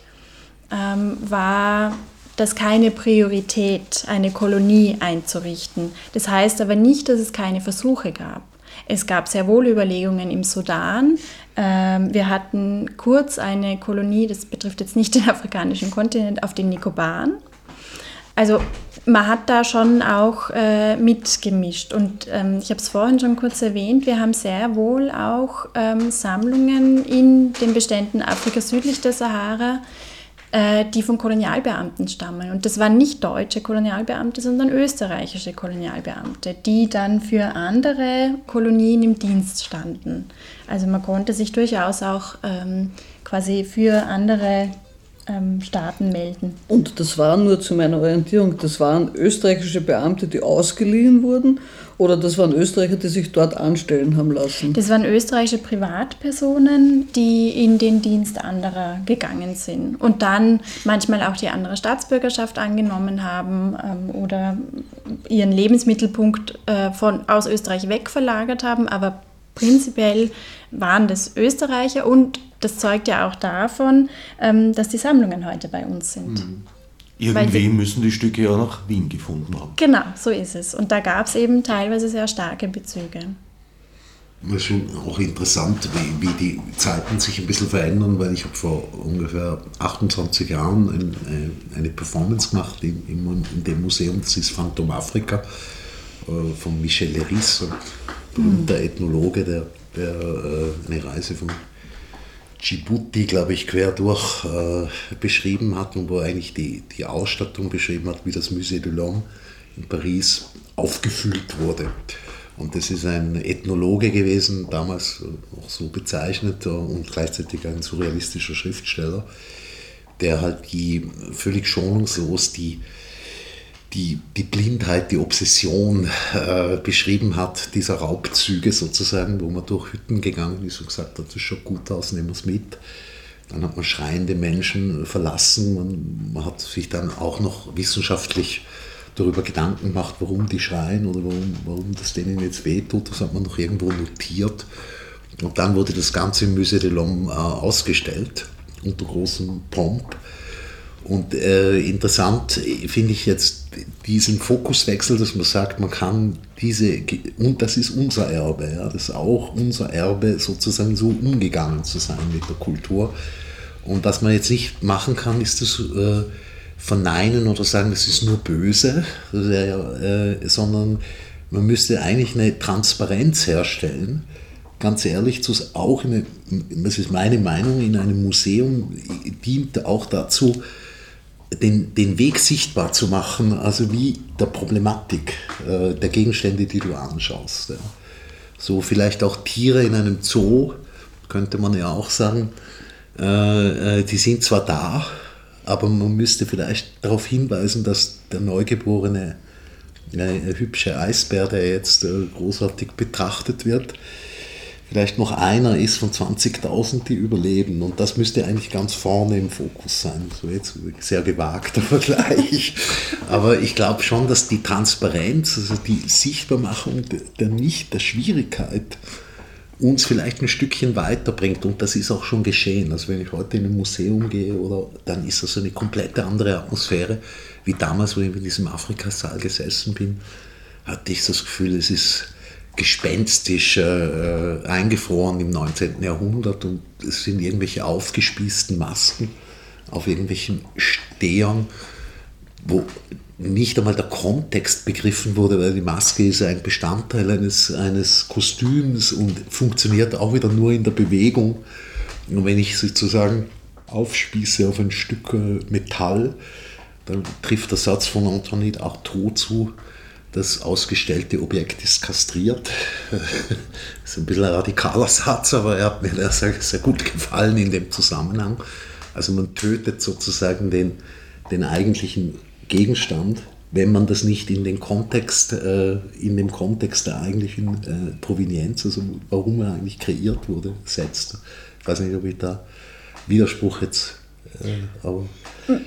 ähm, war das keine Priorität, eine Kolonie einzurichten. Das heißt aber nicht, dass es keine Versuche gab. Es gab sehr wohl Überlegungen im Sudan. Ähm, wir hatten kurz eine Kolonie, das betrifft jetzt nicht den [laughs] afrikanischen Kontinent, auf den Nikobaren. Also man hat da schon auch äh, mitgemischt. Und ähm, ich habe es vorhin schon kurz erwähnt, wir haben sehr wohl auch ähm, Sammlungen in den Beständen Afrika südlich der Sahara, äh, die von Kolonialbeamten stammen. Und das waren nicht deutsche Kolonialbeamte, sondern österreichische Kolonialbeamte, die dann für andere Kolonien im Dienst standen. Also man konnte sich durchaus auch ähm, quasi für andere Staaten melden. Und das waren nur zu meiner Orientierung, das waren österreichische Beamte, die ausgeliehen wurden oder das waren Österreicher, die sich dort anstellen haben lassen? Das waren österreichische Privatpersonen, die in den Dienst anderer gegangen sind und dann manchmal auch die andere Staatsbürgerschaft angenommen haben ähm, oder ihren Lebensmittelpunkt äh, von, aus Österreich wegverlagert haben, aber prinzipiell waren das Österreicher und das zeugt ja auch davon, ähm, dass die Sammlungen heute bei uns sind. Mhm. Irgendwie müssen die Stücke ja nach Wien gefunden haben. Genau, so ist es. Und da gab es eben teilweise sehr starke Bezüge. Das ist schon auch interessant, wie, wie die Zeiten sich ein bisschen verändern, weil ich habe vor ungefähr 28 Jahren ein, eine Performance gemacht in, in, dem Museum, das ist Phantom Afrika, äh, von Michel Leris, mhm. Ethnologe, der, der äh, eine Reise von Djibouti, glaube ich, quer durch äh, beschrieben hat und wo eigentlich die, die Ausstattung beschrieben hat, wie das Musée de l'Homme in Paris aufgefüllt wurde. Und das ist ein Ethnologe gewesen, damals auch so bezeichnet und gleichzeitig ein surrealistischer Schriftsteller, der halt die völlig schonungslos die die, die Blindheit, die Obsession äh, beschrieben hat, dieser Raubzüge sozusagen, wo man durch Hütten gegangen ist und gesagt hat, das schaut gut aus, nehmen wir es mit. Dann hat man schreiende Menschen verlassen. Man, man, hat sich dann auch noch wissenschaftlich darüber Gedanken gemacht, warum die schreien oder warum, warum das denen jetzt wehtut. Das hat man noch irgendwo notiert. Und dann wurde das Ganze im Musée de l'Homme äh, ausgestellt. unter großem Pomp. Und äh, interessant finde ich jetzt diesen Fokuswechsel, dass man sagt, man kann diese, und das ist unser Erbe, ja, das ist auch unser Erbe, sozusagen so umgegangen zu sein mit der Kultur. Und was man jetzt nicht machen kann, ist das äh, verneinen oder sagen, das ist nur böse, äh, sondern man müsste eigentlich eine Transparenz herstellen. Ganz ehrlich, auch, eine, das ist meine Meinung, in einem Museum dient auch dazu, den, den Weg sichtbar zu machen, also wie der Problematik äh, der Gegenstände, die du anschaust. Ja. So vielleicht auch Tiere in einem Zoo, könnte man ja auch sagen, äh, äh, die sind zwar da, aber man müsste vielleicht darauf hinweisen, dass der neugeborene äh, hübsche Eisbär, der jetzt äh, großartig betrachtet wird, vielleicht noch einer ist von 20.000, die überleben. Und das müsste eigentlich ganz vorne im Fokus sein. So jetzt sehr gewagter [laughs] Vergleich. Aber ich glaube schon, dass die Transparenz, also die Sichtbarmachung der nicht der Schwierigkeit, uns vielleicht ein Stückchen weiterbringt. Und das ist auch schon geschehen. Also wenn ich heute in ein Museum gehe, oder, dann ist das eine komplett andere Atmosphäre, wie damals, wo ich in diesem Afrikasaal gesessen bin, hatte ich das Gefühl, es ist gespenstisch äh, eingefroren im 19. Jahrhundert und es sind irgendwelche aufgespießten Masken auf irgendwelchen Stehern, wo nicht einmal der Kontext begriffen wurde, weil die Maske ist ein Bestandteil eines, eines Kostüms und funktioniert auch wieder nur in der Bewegung. Und wenn ich sozusagen aufspieße auf ein Stück äh, Metall, dann trifft der Satz von Antoinette Artaud zu, das ausgestellte Objekt ist kastriert. Das [laughs] ist ein bisschen ein radikaler Satz, aber er hat mir sehr, sehr gut gefallen in dem Zusammenhang. Also man tötet sozusagen den, den eigentlichen Gegenstand, wenn man das nicht in den Kontext, äh, in dem Kontext der eigentlichen äh, Provenienz, also warum er eigentlich kreiert wurde, setzt. Ich weiß nicht, ob ich da Widerspruch jetzt, äh, aber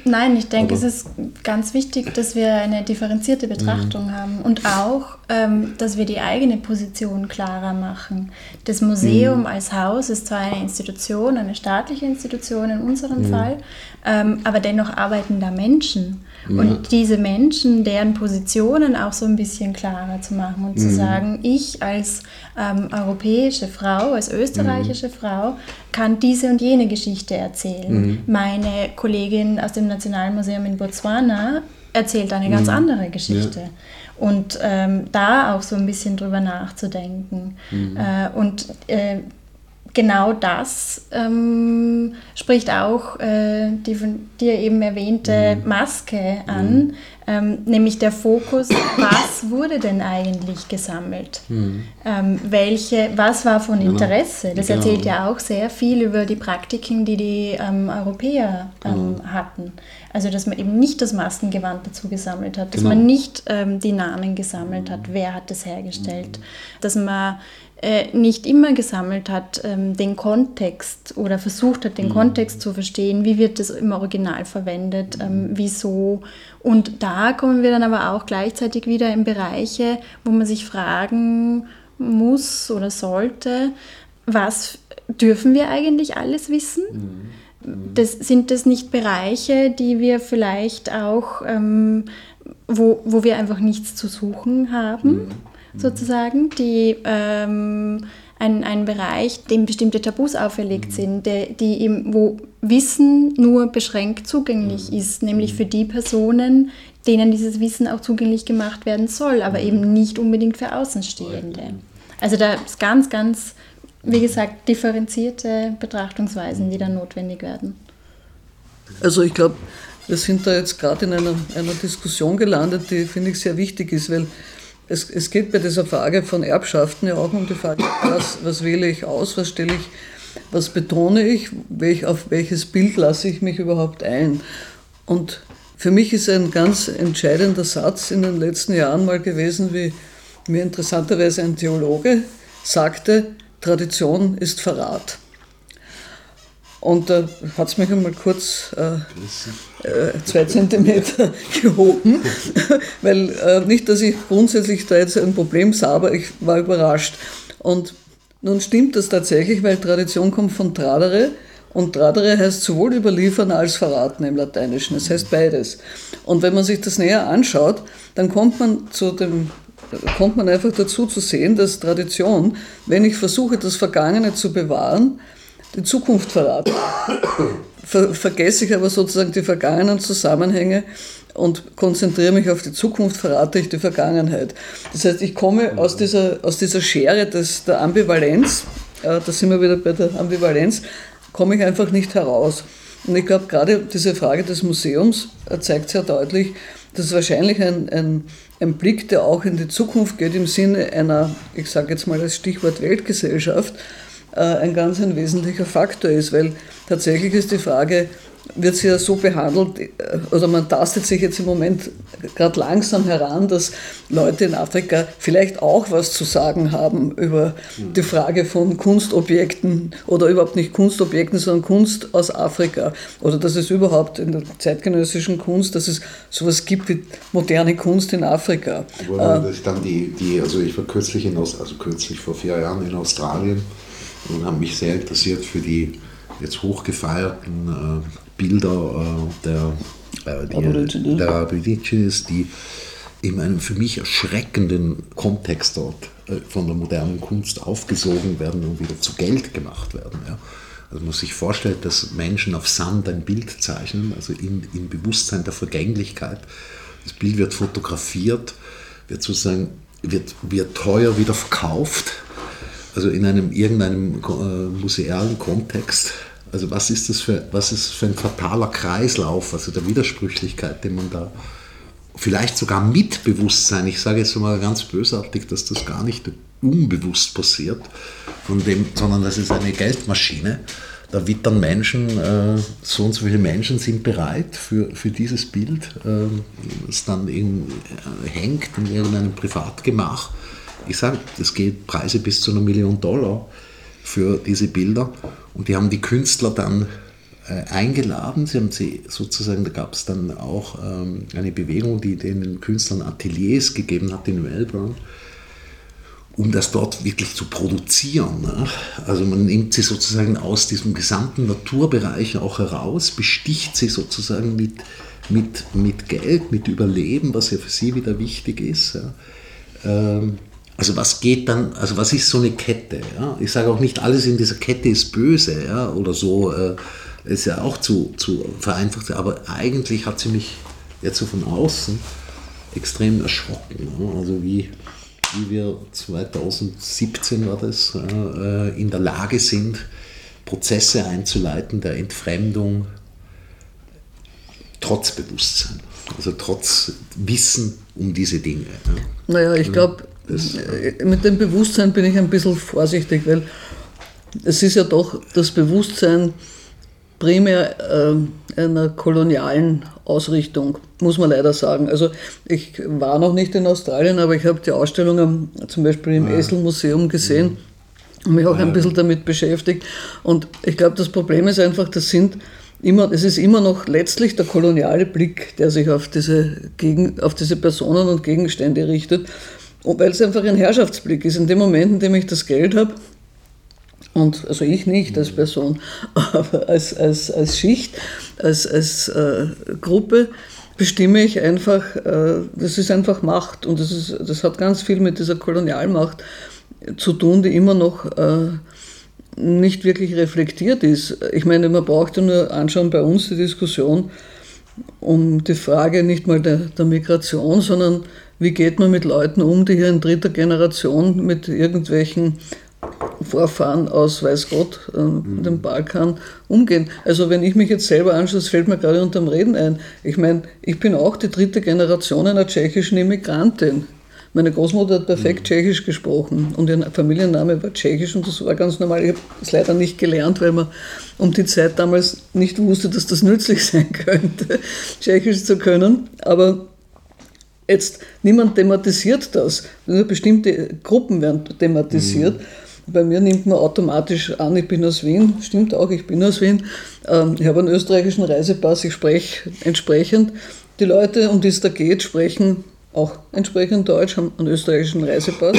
Nein, ich denke, es ist ganz wichtig, dass wir eine differenzierte Betrachtung mhm. haben und auch, ähm, dass wir die eigene Position klarer machen. Das Museum mhm. als Haus ist zwar eine Institution, eine staatliche Institution in unserem mhm. Fall, ähm, aber dennoch arbeiten da Menschen. Und diese Menschen, deren Positionen auch so ein bisschen klarer zu machen und zu mhm. sagen, ich als ähm, europäische Frau, als österreichische mhm. Frau, kann diese und jene Geschichte erzählen. Mhm. Meine Kollegin aus dem Nationalmuseum in Botswana erzählt eine ganz mhm. andere Geschichte. Ja. Und ähm, da auch so ein bisschen drüber nachzudenken. Mhm. Äh, und äh, genau das ähm, spricht auch äh, die von dir eben erwähnte mhm. Maske an, mhm. Ähm, nämlich der Fokus, was wurde denn eigentlich gesammelt? Mhm. Ähm, welche, was war von genau. Interesse? Das genau. erzählt ja auch sehr viel über die Praktiken, die die ähm, Europäer genau. hatten. Also, dass man eben nicht das Maskengewand dazu gesammelt hat, dass genau. man nicht ähm, die Namen gesammelt hat, wer hat das hergestellt, mhm. dass man äh, nicht immer gesammelt hat, ähm, den Kontext oder versucht hat, den mhm. Kontext zu verstehen, wie wird das im Original verwendet, ähm, wieso. Und da kommen wir dann aber auch gleichzeitig wieder in Bereiche, wo man sich fragen muss oder sollte, was dürfen wir eigentlich alles wissen? Mhm. Das, sind das nicht Bereiche, die wir vielleicht auch, ähm, wo, wo wir einfach nichts zu suchen haben? Mhm sozusagen, die ähm, ein, ein Bereich, dem bestimmte Tabus auferlegt mhm. sind, die, die eben, wo Wissen nur beschränkt zugänglich mhm. ist, nämlich für die Personen, denen dieses Wissen auch zugänglich gemacht werden soll, aber mhm. eben nicht unbedingt für Außenstehende. Also da ist ganz, ganz, wie gesagt, differenzierte Betrachtungsweisen, die dann notwendig werden. Also ich glaube, wir sind da jetzt gerade in einer, einer Diskussion gelandet, die, finde ich, sehr wichtig ist, weil es, es geht bei dieser Frage von Erbschaften ja auch um die Frage, was, was wähle ich aus, was stelle ich, was betone ich, welch, auf welches Bild lasse ich mich überhaupt ein. Und für mich ist ein ganz entscheidender Satz in den letzten Jahren mal gewesen, wie mir interessanterweise ein Theologe sagte, Tradition ist Verrat. Und da hat es mich einmal kurz äh, äh, zwei Zentimeter [laughs] gehoben, weil äh, nicht, dass ich grundsätzlich da jetzt ein Problem sah, aber ich war überrascht. Und nun stimmt das tatsächlich, weil Tradition kommt von Tradere Und tradere heißt sowohl überliefern als verraten im Lateinischen. Das heißt beides. Und wenn man sich das näher anschaut, dann kommt man zu dem kommt man einfach dazu zu sehen, dass Tradition, wenn ich versuche, das Vergangene zu bewahren, die Zukunft verraten. Ver vergesse ich aber sozusagen die vergangenen Zusammenhänge und konzentriere mich auf die Zukunft, verrate ich die Vergangenheit. Das heißt, ich komme aus dieser, aus dieser Schere des, der Ambivalenz, äh, da sind wir wieder bei der Ambivalenz, komme ich einfach nicht heraus. Und ich glaube, gerade diese Frage des Museums äh, zeigt sehr deutlich, dass wahrscheinlich ein, ein, ein Blick, der auch in die Zukunft geht, im Sinne einer, ich sage jetzt mal das Stichwort Weltgesellschaft, äh, ein ganz ein wesentlicher Faktor ist, weil tatsächlich ist die Frage, wird sie ja so behandelt, äh, oder man tastet sich jetzt im Moment gerade langsam heran, dass Leute in Afrika vielleicht auch was zu sagen haben über die Frage von Kunstobjekten oder überhaupt nicht Kunstobjekten, sondern Kunst aus Afrika. Oder dass es überhaupt in der zeitgenössischen Kunst, dass es sowas gibt wie moderne Kunst in Afrika. das ist dann die, die, also ich war kürzlich in also kürzlich vor vier Jahren in Australien und habe mich sehr interessiert für die jetzt hochgefeierten äh, Bilder äh, der, äh, die, der Aborigines, die in einem für mich erschreckenden Kontext dort von der modernen Kunst aufgesogen werden und wieder zu Geld gemacht werden. Ja. Also man muss sich vorstellen, dass Menschen auf Sand ein Bild zeichnen, also im, im Bewusstsein der Vergänglichkeit. Das Bild wird fotografiert, wird sozusagen wird, wird teuer wieder verkauft, also in einem irgendeinem äh, musealen Kontext also was ist das für, was ist für ein fataler Kreislauf, also der Widersprüchlichkeit, den man da vielleicht sogar mit Bewusstsein, ich sage jetzt mal ganz bösartig, dass das gar nicht unbewusst passiert, von dem, sondern das ist eine Geldmaschine. Da wittern Menschen, äh, so und so viele Menschen sind bereit für, für dieses Bild, äh, das dann in, äh, hängt in irgendeinem Privatgemach. Ich sage, das geht Preise bis zu einer Million Dollar für diese Bilder. Und die haben die Künstler dann äh, eingeladen. Sie haben sie sozusagen, da gab es dann auch ähm, eine Bewegung, die den Künstlern Ateliers gegeben hat in Melbourne, um das dort wirklich zu produzieren. Ne? Also man nimmt sie sozusagen aus diesem gesamten Naturbereich auch heraus, besticht sie sozusagen mit, mit, mit Geld, mit Überleben, was ja für sie wieder wichtig ist. Ja? Ähm, also was geht dann, also was ist so eine Kette? Ja? Ich sage auch nicht, alles in dieser Kette ist böse ja? oder so, äh, ist ja auch zu, zu vereinfacht, aber eigentlich hat sie mich jetzt so von außen extrem erschrocken. Ja? Also wie, wie wir 2017 war das, äh, in der Lage sind, Prozesse einzuleiten der Entfremdung trotz Bewusstsein, also trotz Wissen um diese Dinge. Ja. Naja, ich glaube, das, äh, mit dem Bewusstsein bin ich ein bisschen vorsichtig, weil es ist ja doch das Bewusstsein primär äh, einer kolonialen Ausrichtung, muss man leider sagen. Also ich war noch nicht in Australien, aber ich habe die Ausstellung zum Beispiel im ja. Eselmuseum gesehen und mich auch ja. ein bisschen damit beschäftigt. Und ich glaube, das Problem ist einfach, das sind immer, es ist immer noch letztlich der koloniale Blick, der sich auf diese, Gegen, auf diese Personen und Gegenstände richtet. Weil es einfach ein Herrschaftsblick ist. In dem Moment, in dem ich das Geld habe, und also ich nicht als Person, [laughs] aber als, als, als Schicht, als, als äh, Gruppe bestimme ich einfach, äh, das ist einfach Macht und das, ist, das hat ganz viel mit dieser Kolonialmacht zu tun, die immer noch äh, nicht wirklich reflektiert ist. Ich meine, man braucht ja nur anschauen bei uns die Diskussion um die Frage nicht mal der, der Migration, sondern wie geht man mit Leuten um, die hier in dritter Generation mit irgendwelchen Vorfahren aus, weiß Gott, äh, mhm. dem Balkan umgehen. Also wenn ich mich jetzt selber anschaue, das fällt mir gerade unterm Reden ein. Ich meine, ich bin auch die dritte Generation einer tschechischen Immigrantin. Meine Großmutter hat perfekt mhm. Tschechisch gesprochen und ihr Familienname war Tschechisch und das war ganz normal. Ich habe es leider nicht gelernt, weil man um die Zeit damals nicht wusste, dass das nützlich [laughs] sein könnte, Tschechisch zu können. Aber Jetzt, niemand thematisiert das. Nur bestimmte Gruppen werden thematisiert. Mhm. Bei mir nimmt man automatisch an, ich bin aus Wien. Stimmt auch, ich bin aus Wien. Ähm, ich habe einen österreichischen Reisepass, ich spreche entsprechend. Die Leute, um die es da geht, sprechen auch entsprechend Deutsch, haben einen österreichischen Reisepass.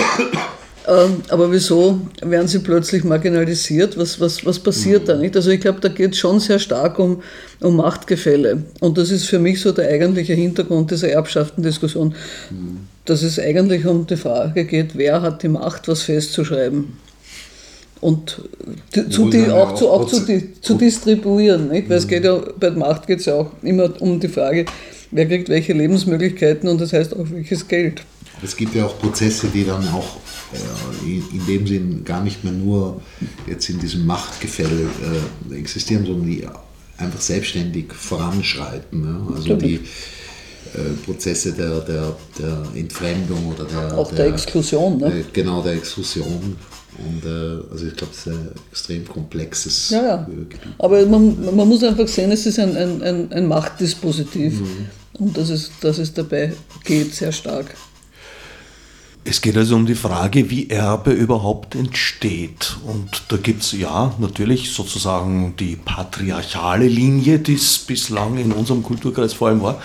Ähm, aber wieso werden sie plötzlich marginalisiert? Was, was, was passiert da nicht? Also ich glaube, da geht es schon sehr stark um, um Machtgefälle. Und das ist für mich so der eigentliche Hintergrund dieser Erbschaftendiskussion, dass es eigentlich um die Frage geht, wer hat die Macht, was festzuschreiben und zu die, auch, zu, auch zu, die, zu distribuieren. Nicht? Weil es geht ja, bei der Macht geht es ja auch immer um die Frage, wer kriegt welche Lebensmöglichkeiten und das heißt auch welches Geld. Es gibt ja auch Prozesse, die dann auch äh, in dem Sinn gar nicht mehr nur jetzt in diesem Machtgefälle äh, existieren, sondern die einfach selbstständig voranschreiten. Ne? Also die äh, Prozesse der, der, der Entfremdung oder der, auch der, der Exklusion. Ne? genau, der Exklusion und also ich glaube, es ist ein extrem komplexes ja, ja. Gebiet. Aber man, man, muss einfach sehen, es ist ein, ein, ein, ein Machtdispositiv. Mhm. Und dass es, dass es dabei geht, sehr stark. Es geht also um die Frage, wie Erbe überhaupt entsteht. Und da gibt es ja natürlich sozusagen die patriarchale Linie, die es bislang in unserem Kulturkreis vor allem war,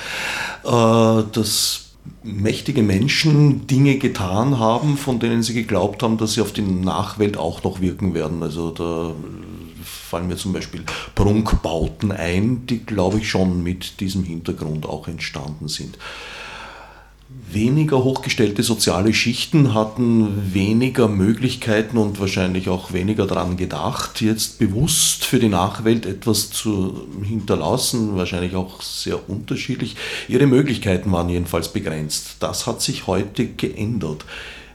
äh, dass mächtige Menschen Dinge getan haben, von denen sie geglaubt haben, dass sie auf die Nachwelt auch noch wirken werden. Also da fallen mir zum Beispiel Prunkbauten ein, die, glaube ich, schon mit diesem Hintergrund auch entstanden sind. Weniger hochgestellte soziale Schichten hatten weniger Möglichkeiten und wahrscheinlich auch weniger daran gedacht, jetzt bewusst für die Nachwelt etwas zu hinterlassen, wahrscheinlich auch sehr unterschiedlich. Ihre Möglichkeiten waren jedenfalls begrenzt. Das hat sich heute geändert.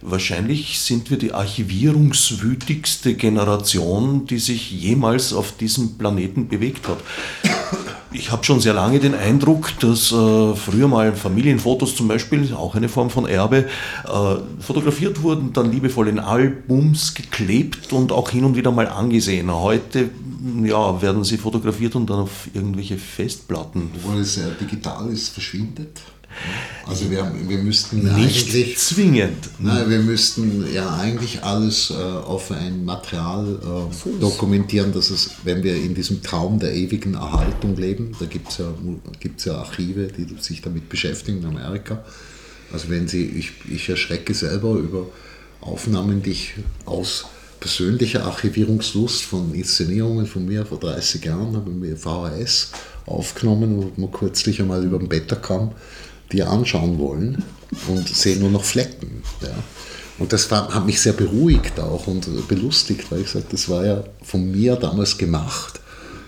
Wahrscheinlich sind wir die archivierungswütigste Generation, die sich jemals auf diesem Planeten bewegt hat ich habe schon sehr lange den Eindruck, dass äh, früher mal Familienfotos zum Beispiel, auch eine Form von Erbe, äh, fotografiert wurden, dann liebevoll in Albums geklebt und auch hin und wieder mal angesehen. Heute ja, werden sie fotografiert und dann auf irgendwelche Festplatten. Obwohl es äh, digital ist, verschwindet. Also wir, wir müssten nicht eigentlich, zwingend. Nein, wir müssten ja eigentlich alles äh, auf ein Material äh, dokumentieren, dass es, wenn wir in diesem Traum der ewigen Erhaltung leben, da gibt es ja, gibt's ja Archive, die sich damit beschäftigen in Amerika. Also wenn Sie, ich, ich erschrecke selber über Aufnahmen, die ich aus persönlicher Archivierungslust von Inszenierungen von mir vor 30 Jahren habe mir VHS aufgenommen, wo man kürzlich einmal über den Better kam die anschauen wollen und sehen nur noch Flecken. Ja. Und das war, hat mich sehr beruhigt auch und belustigt, weil ich sagte, das war ja von mir damals gemacht,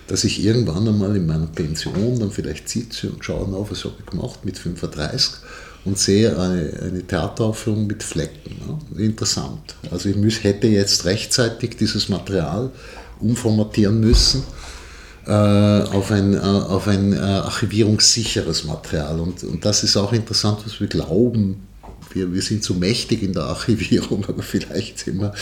dass ich irgendwann einmal in meiner Pension dann vielleicht sitze und schaue, na, was habe ich gemacht mit 35 und sehe eine, eine Theateraufführung mit Flecken. Ja. Interessant. Also ich müß, hätte jetzt rechtzeitig dieses Material umformatieren müssen äh, auf ein, äh, auf ein äh, archivierungssicheres Material. Und, und das ist auch interessant, was wir glauben. Wir, wir sind so mächtig in der Archivierung, [laughs] aber vielleicht sind wir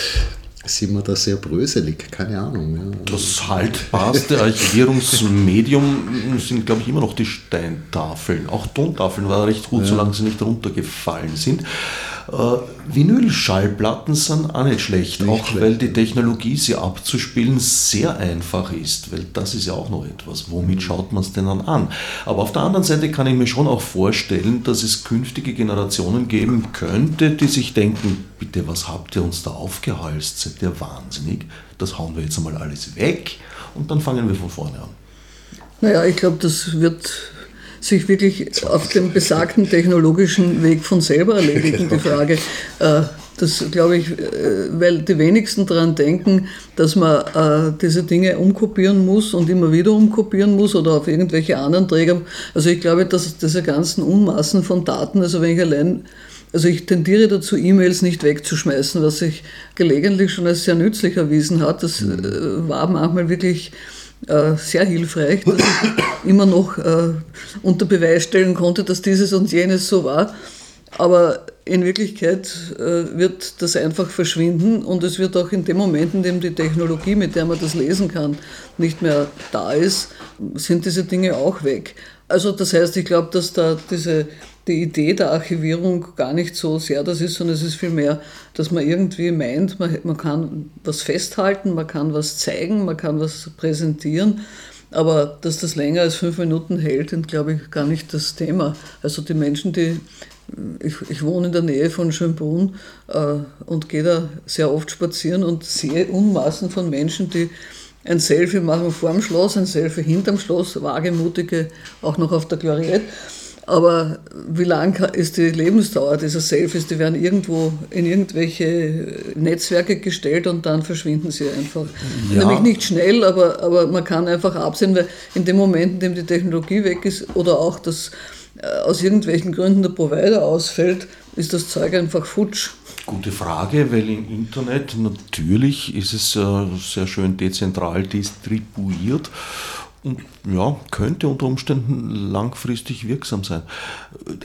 sind wir da sehr bröselig, keine Ahnung. Ja. Das haltbarste Archivierungsmedium sind, glaube ich, immer noch die Steintafeln. Auch Tontafeln waren recht gut, ja. solange sie nicht runtergefallen sind. Äh, Vinylschallplatten sind auch nicht schlecht, nicht auch schlecht, weil die Technologie, sie abzuspielen, sehr einfach ist, weil das ist ja auch noch etwas. Womit mhm. schaut man es denn dann an? Aber auf der anderen Seite kann ich mir schon auch vorstellen, dass es künftige Generationen geben könnte, die sich denken, bitte, was habt ihr uns da aufgehalst? Seid ihr wahnsinnig? Das hauen wir jetzt einmal alles weg und dann fangen wir von vorne an. Naja, ich glaube, das wird sich wirklich auf dem besagten technologischen Weg von selber erledigen, die Frage. Äh, das glaube ich, äh, weil die wenigsten daran denken, dass man äh, diese Dinge umkopieren muss und immer wieder umkopieren muss oder auf irgendwelche anderen Träger. Also ich glaube, dass diese ganzen Unmassen von Daten, also wenn ich allein also ich tendiere dazu, E-Mails nicht wegzuschmeißen, was sich gelegentlich schon als sehr nützlich erwiesen hat. Das mhm. war manchmal wirklich äh, sehr hilfreich, dass ich [coughs] immer noch äh, unter Beweis stellen konnte, dass dieses und jenes so war. Aber in Wirklichkeit äh, wird das einfach verschwinden und es wird auch in dem Moment, in dem die Technologie, mit der man das lesen kann, nicht mehr da ist, sind diese Dinge auch weg. Also das heißt, ich glaube, dass da diese die Idee der Archivierung gar nicht so sehr das ist, sondern es ist vielmehr, dass man irgendwie meint, man, man kann was festhalten, man kann was zeigen, man kann was präsentieren. Aber dass das länger als fünf Minuten hält, ist, glaube ich, gar nicht das Thema. Also die Menschen, die ich, ich, wohne in der Nähe von Schönbrunn äh, und gehe da sehr oft spazieren und sehe Unmassen von Menschen, die ein Selfie machen vor dem Schloss, ein Selfie hinterm Schloss, wagemutige auch noch auf der Gloriette. Aber wie lang ist die Lebensdauer dieser Selfies? Die werden irgendwo in irgendwelche Netzwerke gestellt und dann verschwinden sie einfach. Ja. Nämlich nicht schnell, aber, aber man kann einfach absehen, weil in dem Moment, in dem die Technologie weg ist oder auch das äh, aus irgendwelchen Gründen der Provider ausfällt, ist das Zeug einfach futsch. Gute Frage, weil im Internet natürlich ist es äh, sehr schön dezentral distribuiert und ja, könnte unter Umständen langfristig wirksam sein.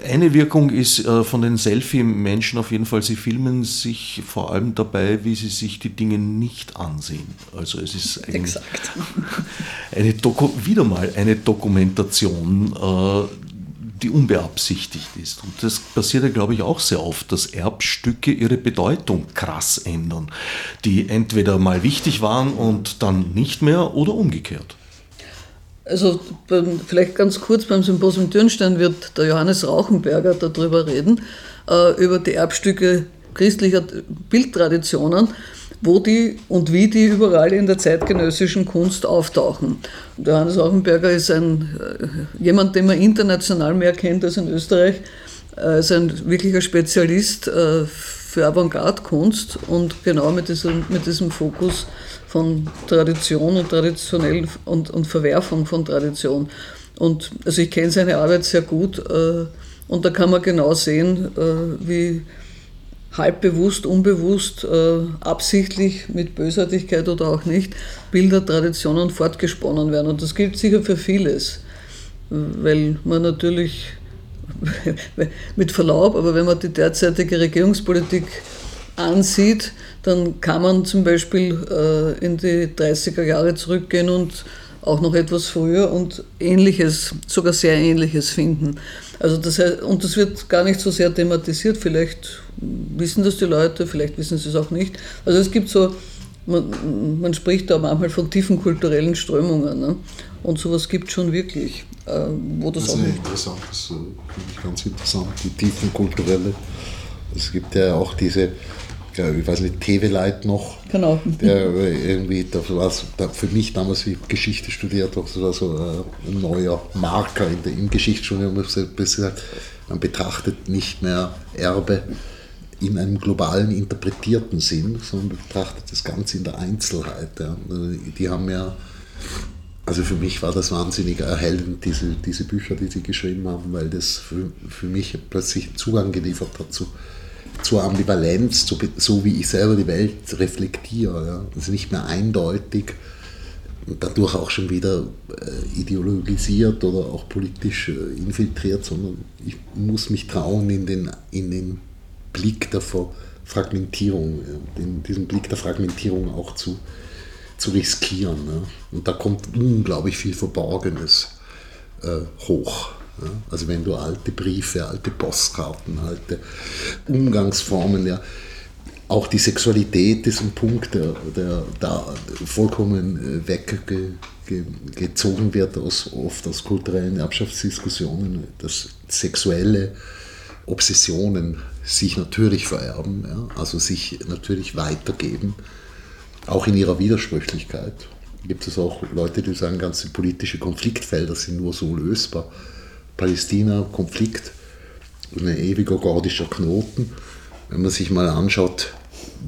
Eine Wirkung ist äh, von den Selfie-Menschen auf jeden Fall, sie filmen sich vor allem dabei, wie sie sich die Dinge nicht ansehen. Also es ist [laughs] ein, [laughs] eine Doku wieder mal eine Dokumentation, äh, die unbeabsichtigt ist. Und das passiert ja, glaube ich, auch sehr oft, dass Erbstücke ihre Bedeutung krass ändern, die entweder mal wichtig waren und dann nicht mehr oder umgekehrt. Also beim, vielleicht ganz kurz beim Symposium Dürnstein wird der Johannes Rauchenberger darüber reden, äh, über die Erbstücke christlicher Bildtraditionen, wo die und wie die überall in der zeitgenössischen Kunst auftauchen. Der Johannes Rauchenberger ist ein, äh, jemand, den man international mehr kennt als in Österreich. Er ist ein wirklicher Spezialist äh, für Avantgarde-Kunst und genau mit diesem, mit diesem Fokus von Tradition und traditionell und, und Verwerfung von Tradition. Und also ich kenne seine Arbeit sehr gut äh, und da kann man genau sehen, äh, wie halb bewusst, unbewusst, äh, absichtlich mit Bösartigkeit oder auch nicht Bilder, Traditionen fortgesponnen werden. Und das gilt sicher für vieles, weil man natürlich [laughs] mit Verlaub, aber wenn man die derzeitige Regierungspolitik ansieht, dann kann man zum Beispiel äh, in die 30er Jahre zurückgehen und auch noch etwas früher und ähnliches, sogar sehr ähnliches finden. Also das heißt, und das wird gar nicht so sehr thematisiert, vielleicht wissen das die Leute, vielleicht wissen sie es auch nicht. Also es gibt so, man, man spricht da manchmal von tiefen kulturellen Strömungen ne? und sowas gibt es schon wirklich. Äh, wo das, das ist auch interessant, das finde ich ganz interessant, die tiefen kulturelle. Es gibt ja auch diese ich weiß nicht, Teveleit noch. Genau. Der irgendwie, das war für mich damals, wie ich Geschichte studiert habe, das war so äh, ein neuer Marker in der, im Geschichtsstudium. Gesagt, man betrachtet nicht mehr Erbe in einem globalen interpretierten Sinn, sondern betrachtet das Ganze in der Einzelheit. Ja. Die haben ja, also für mich war das wahnsinnig erhellend, diese, diese Bücher, die sie geschrieben haben, weil das für, für mich plötzlich Zugang geliefert hat zu zur Ambivalenz, zu, so wie ich selber die Welt reflektiere. Ja. Das ist nicht mehr eindeutig und dadurch auch schon wieder äh, ideologisiert oder auch politisch äh, infiltriert, sondern ich muss mich trauen, in den, in den Blick der Fragmentierung, ja, in diesen Blick der Fragmentierung auch zu, zu riskieren. Ja. Und da kommt unglaublich viel Verborgenes äh, hoch. Also wenn du alte Briefe, alte Postkarten, alte Umgangsformen, ja, auch die Sexualität ist ein Punkt, der, der da vollkommen äh, weggezogen wird, aus, oft aus kulturellen Erbschaftsdiskussionen, dass sexuelle Obsessionen sich natürlich vererben, ja, also sich natürlich weitergeben, auch in ihrer Widersprüchlichkeit. Gibt es auch Leute, die sagen, ganze politische Konfliktfelder sind nur so lösbar Palästina-Konflikt, ein ewiger gordischer Knoten. Wenn man sich mal anschaut,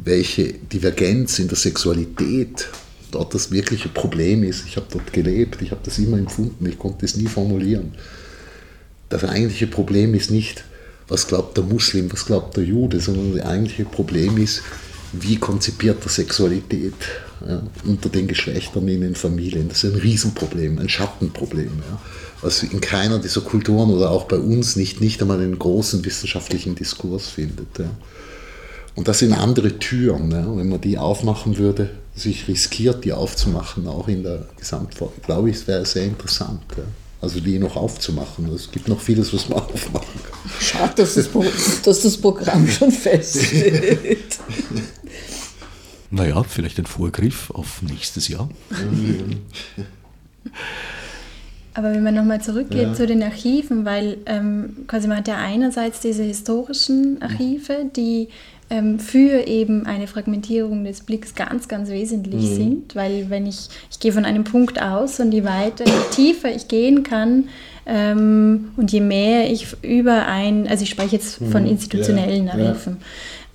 welche Divergenz in der Sexualität dort das wirkliche Problem ist. Ich habe dort gelebt, ich habe das immer empfunden, ich konnte es nie formulieren. Das eigentliche Problem ist nicht, was glaubt der Muslim, was glaubt der Jude, sondern das eigentliche Problem ist, wie konzipiert er Sexualität ja, unter den Geschlechtern in den Familien. Das ist ein Riesenproblem, ein Schattenproblem. Ja was in keiner dieser Kulturen oder auch bei uns nicht, nicht einmal einen großen wissenschaftlichen Diskurs findet. Ja. Und das sind andere Türen. Ja. Wenn man die aufmachen würde, sich riskiert, die aufzumachen, auch in der Gesamtform, glaube ich, es wäre sehr interessant. Ja. Also die noch aufzumachen. Es gibt noch vieles, was man [laughs] aufmachen kann. Schade, dass das, dass das Programm schon feststeht. naja, vielleicht ein Vorgriff auf nächstes Jahr. [laughs] Aber wenn man nochmal zurückgeht ja. zu den Archiven, weil ähm, quasi man hat ja einerseits diese historischen Archive, die ähm, für eben eine Fragmentierung des Blicks ganz, ganz wesentlich mhm. sind, weil wenn ich, ich gehe von einem Punkt aus und je weiter, je tiefer ich gehen kann ähm, und je mehr ich über ein, also ich spreche jetzt von mhm. institutionellen ja. Archiven,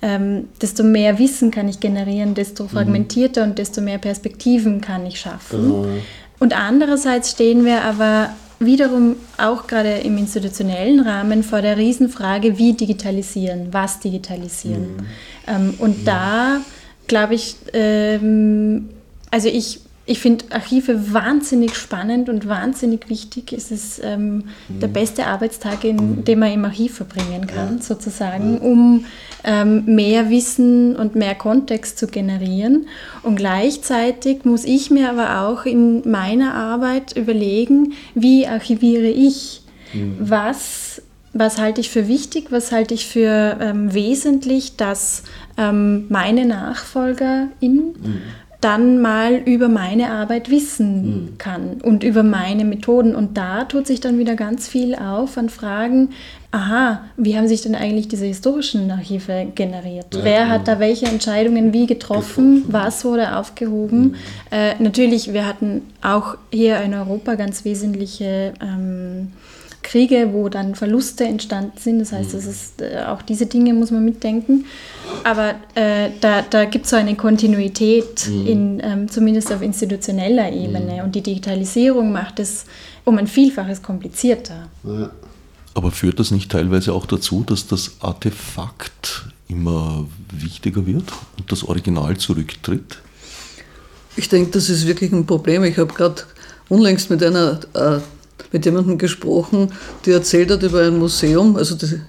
ja. ähm, desto mehr Wissen kann ich generieren, desto mhm. fragmentierter mhm. und desto mehr Perspektiven kann ich schaffen. Genau. Und andererseits stehen wir aber wiederum auch gerade im institutionellen Rahmen vor der Riesenfrage, wie digitalisieren, was digitalisieren. Mhm. Ähm, und mhm. da glaube ich, ähm, also ich ich finde Archive wahnsinnig spannend und wahnsinnig wichtig. Es ist ähm, mhm. der beste Arbeitstag, in, mhm. den man im Archiv verbringen kann, ja. sozusagen, um mehr Wissen und mehr Kontext zu generieren. Und gleichzeitig muss ich mir aber auch in meiner Arbeit überlegen, wie archiviere ich? Mhm. Was, was halte ich für wichtig? Was halte ich für ähm, wesentlich, dass ähm, meine NachfolgerInnen mhm dann mal über meine Arbeit wissen mhm. kann und über meine Methoden. Und da tut sich dann wieder ganz viel auf an Fragen, aha, wie haben sich denn eigentlich diese historischen Archive generiert? Ja, Wer hat da welche Entscheidungen wie getroffen? getroffen. Was wurde aufgehoben? Mhm. Äh, natürlich, wir hatten auch hier in Europa ganz wesentliche... Ähm, Kriege, wo dann Verluste entstanden sind. Das heißt, das mhm. ist, äh, auch diese Dinge muss man mitdenken. Aber äh, da, da gibt es so eine Kontinuität, mhm. in, ähm, zumindest auf institutioneller Ebene. Mhm. Und die Digitalisierung macht es um ein Vielfaches komplizierter. Ja. Aber führt das nicht teilweise auch dazu, dass das Artefakt immer wichtiger wird und das Original zurücktritt? Ich denke, das ist wirklich ein Problem. Ich habe gerade unlängst mit einer äh, mit jemandem gesprochen, die erzählt hat über ein Museum, also die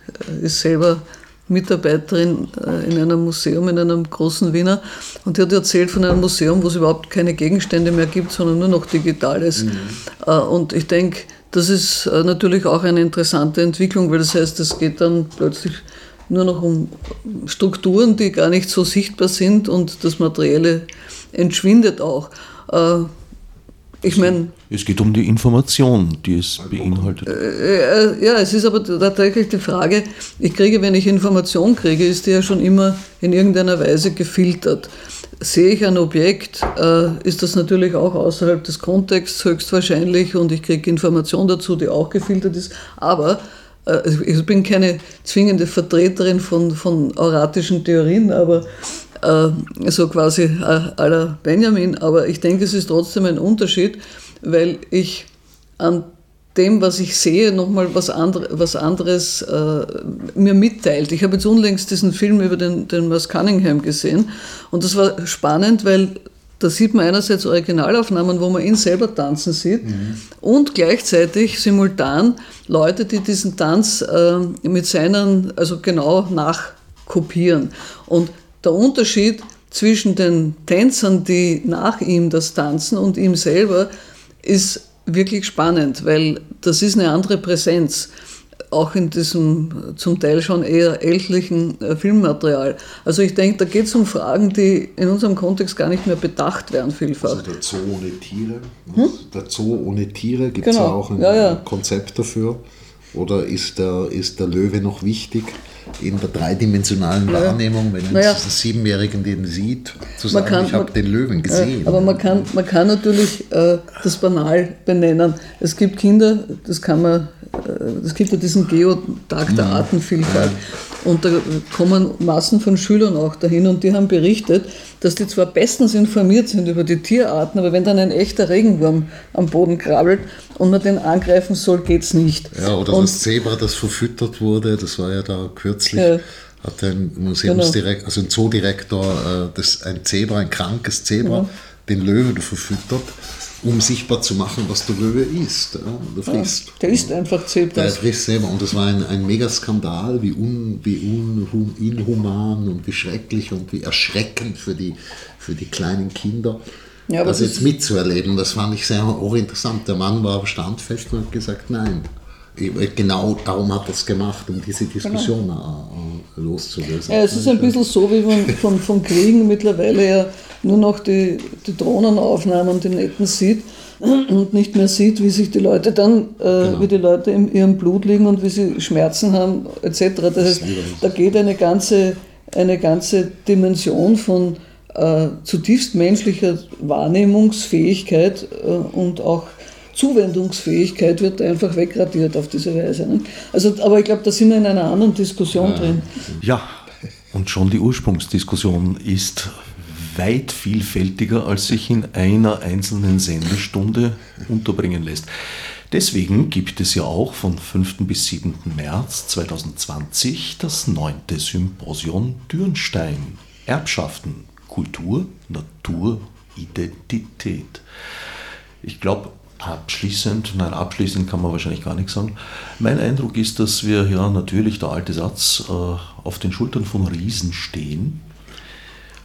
ist selber Mitarbeiterin äh, in einem Museum, in einem großen Wiener, und die hat erzählt von einem Museum, wo es überhaupt keine Gegenstände mehr gibt, sondern nur noch Digitales. Mhm. Äh, und ich denke, das ist äh, natürlich auch eine interessante Entwicklung, weil das heißt, es geht dann plötzlich nur noch um Strukturen, die gar nicht so sichtbar sind und das Materielle entschwindet auch. Ich meine. Es geht um die Information, die es beinhaltet. Äh, äh, ja, es ist aber tatsächlich die Frage, ich kriege, wenn ich Information kriege, ist die ja schon immer in irgendeiner Weise gefiltert. Sehe ich ein Objekt, äh, ist das natürlich auch außerhalb des Kontexts höchstwahrscheinlich und ich kriege Information dazu, die auch gefiltert ist. Aber äh, ich bin keine zwingende Vertreterin von, von auratischen Theorien, aber äh, so quasi äh, aller Benjamin, aber ich denke, es ist trotzdem ein Unterschied, weil ich an dem, was ich sehe, nochmal was, andre, was anderes äh, mir mitteilt. Ich habe jetzt unlängst diesen Film über den, den Merce Cunningham gesehen und das war spannend, weil da sieht man einerseits Originalaufnahmen, wo man ihn selber tanzen sieht mhm. und gleichzeitig simultan Leute, die diesen Tanz äh, mit seinen, also genau nachkopieren. Und der Unterschied zwischen den Tänzern, die nach ihm das tanzen und ihm selber, ist wirklich spannend, weil das ist eine andere Präsenz, auch in diesem zum Teil schon eher ältlichen äh, Filmmaterial. Also ich denke, da geht es um Fragen, die in unserem Kontext gar nicht mehr bedacht werden vielfach. Also der Zoo ohne Tiere, hm? der Zoo ohne Tiere, gibt es genau. auch ein ja, ja. Konzept dafür? Oder ist der, ist der Löwe noch wichtig? In der dreidimensionalen Wahrnehmung, wenn ein naja. Siebenjährigen den sieht, zu sagen, kann, ich habe den Löwen gesehen. aber man kann, man kann natürlich äh, das banal benennen. Es gibt Kinder, das kann man, äh, es gibt ja diesen Geotag der mhm. Artenvielfalt. Und da kommen Massen von Schülern auch dahin und die haben berichtet, dass die zwar bestens informiert sind über die Tierarten, aber wenn dann ein echter Regenwurm am Boden krabbelt und man den angreifen soll, geht es nicht. Ja, oder und, das Zebra, das verfüttert wurde, das war ja da kürzlich. Ja, hat ein Museumsdirektor, genau. also ein Zoodirektor, äh, das, ein Zebra, ein krankes Zebra, ja. den Löwen verfüttert um sichtbar zu machen, was der Löwe isst. Ja, der frisst. Ja, der isst einfach Zebras. Der frisst selber. Und das war ein, ein Megaskandal, wie, un, wie unhum, inhuman und wie schrecklich und wie erschreckend für die, für die kleinen Kinder. Ja, das jetzt mitzuerleben, das fand ich sehr interessant. Der Mann war standfest und hat gesagt, nein. Genau darum hat es gemacht, um diese Diskussion genau. Äh, loszulösen. Ja, es ist ein bisschen so, wie man von, von Kriegen mittlerweile ja nur noch die, die Drohnenaufnahmen, die netten sieht. und nicht mehr sieht, wie sich die Leute dann, äh, genau. wie die Leute in ihrem Blut liegen und wie sie Schmerzen haben, etc. Das heißt, da geht eine ganze, eine ganze Dimension von äh, zutiefst menschlicher Wahrnehmungsfähigkeit äh, und auch Zuwendungsfähigkeit wird einfach wegradiert auf diese Weise. Ne? Also, aber ich glaube, da sind wir in einer anderen Diskussion drin. Ja, und schon die Ursprungsdiskussion ist weit vielfältiger, als sich in einer einzelnen Sendestunde unterbringen lässt. Deswegen gibt es ja auch von 5. bis 7. März 2020 das neunte Symposium Dürnstein. Erbschaften, Kultur, Natur, Identität. Ich glaube, abschließend, nein, abschließend kann man wahrscheinlich gar nichts sagen. Mein Eindruck ist, dass wir ja natürlich der alte Satz äh, auf den Schultern von Riesen stehen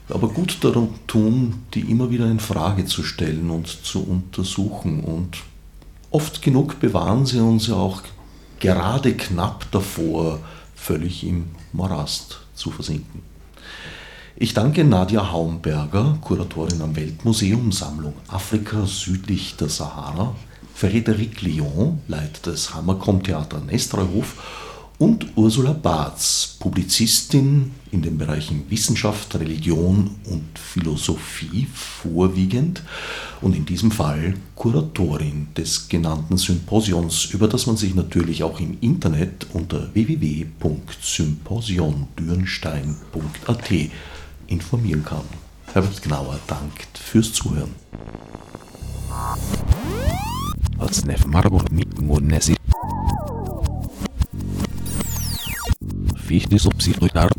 aber gut darum tun, die immer wieder in Frage zu stellen und zu untersuchen. Und oft genug bewahren sie uns ja auch gerade knapp davor, völlig im Morast zu versinken. Ich danke Nadja Haumberger, Kuratorin am Weltmuseum Sammlung Afrika südlich der Sahara, Frédéric Lyon, Leiter des Hammerkomm-Theater Nestreuhof und Ursula Barz, Publizistin in den Bereichen Wissenschaft, Religion und Philosophie vorwiegend und in diesem Fall Kuratorin des genannten Symposions, über das man sich natürlich auch im Internet unter www.symposiondürnstein.at informieren kann. Herbert Gnauer dankt fürs Zuhören. Als Nef Marburg mit Fichte subsidiar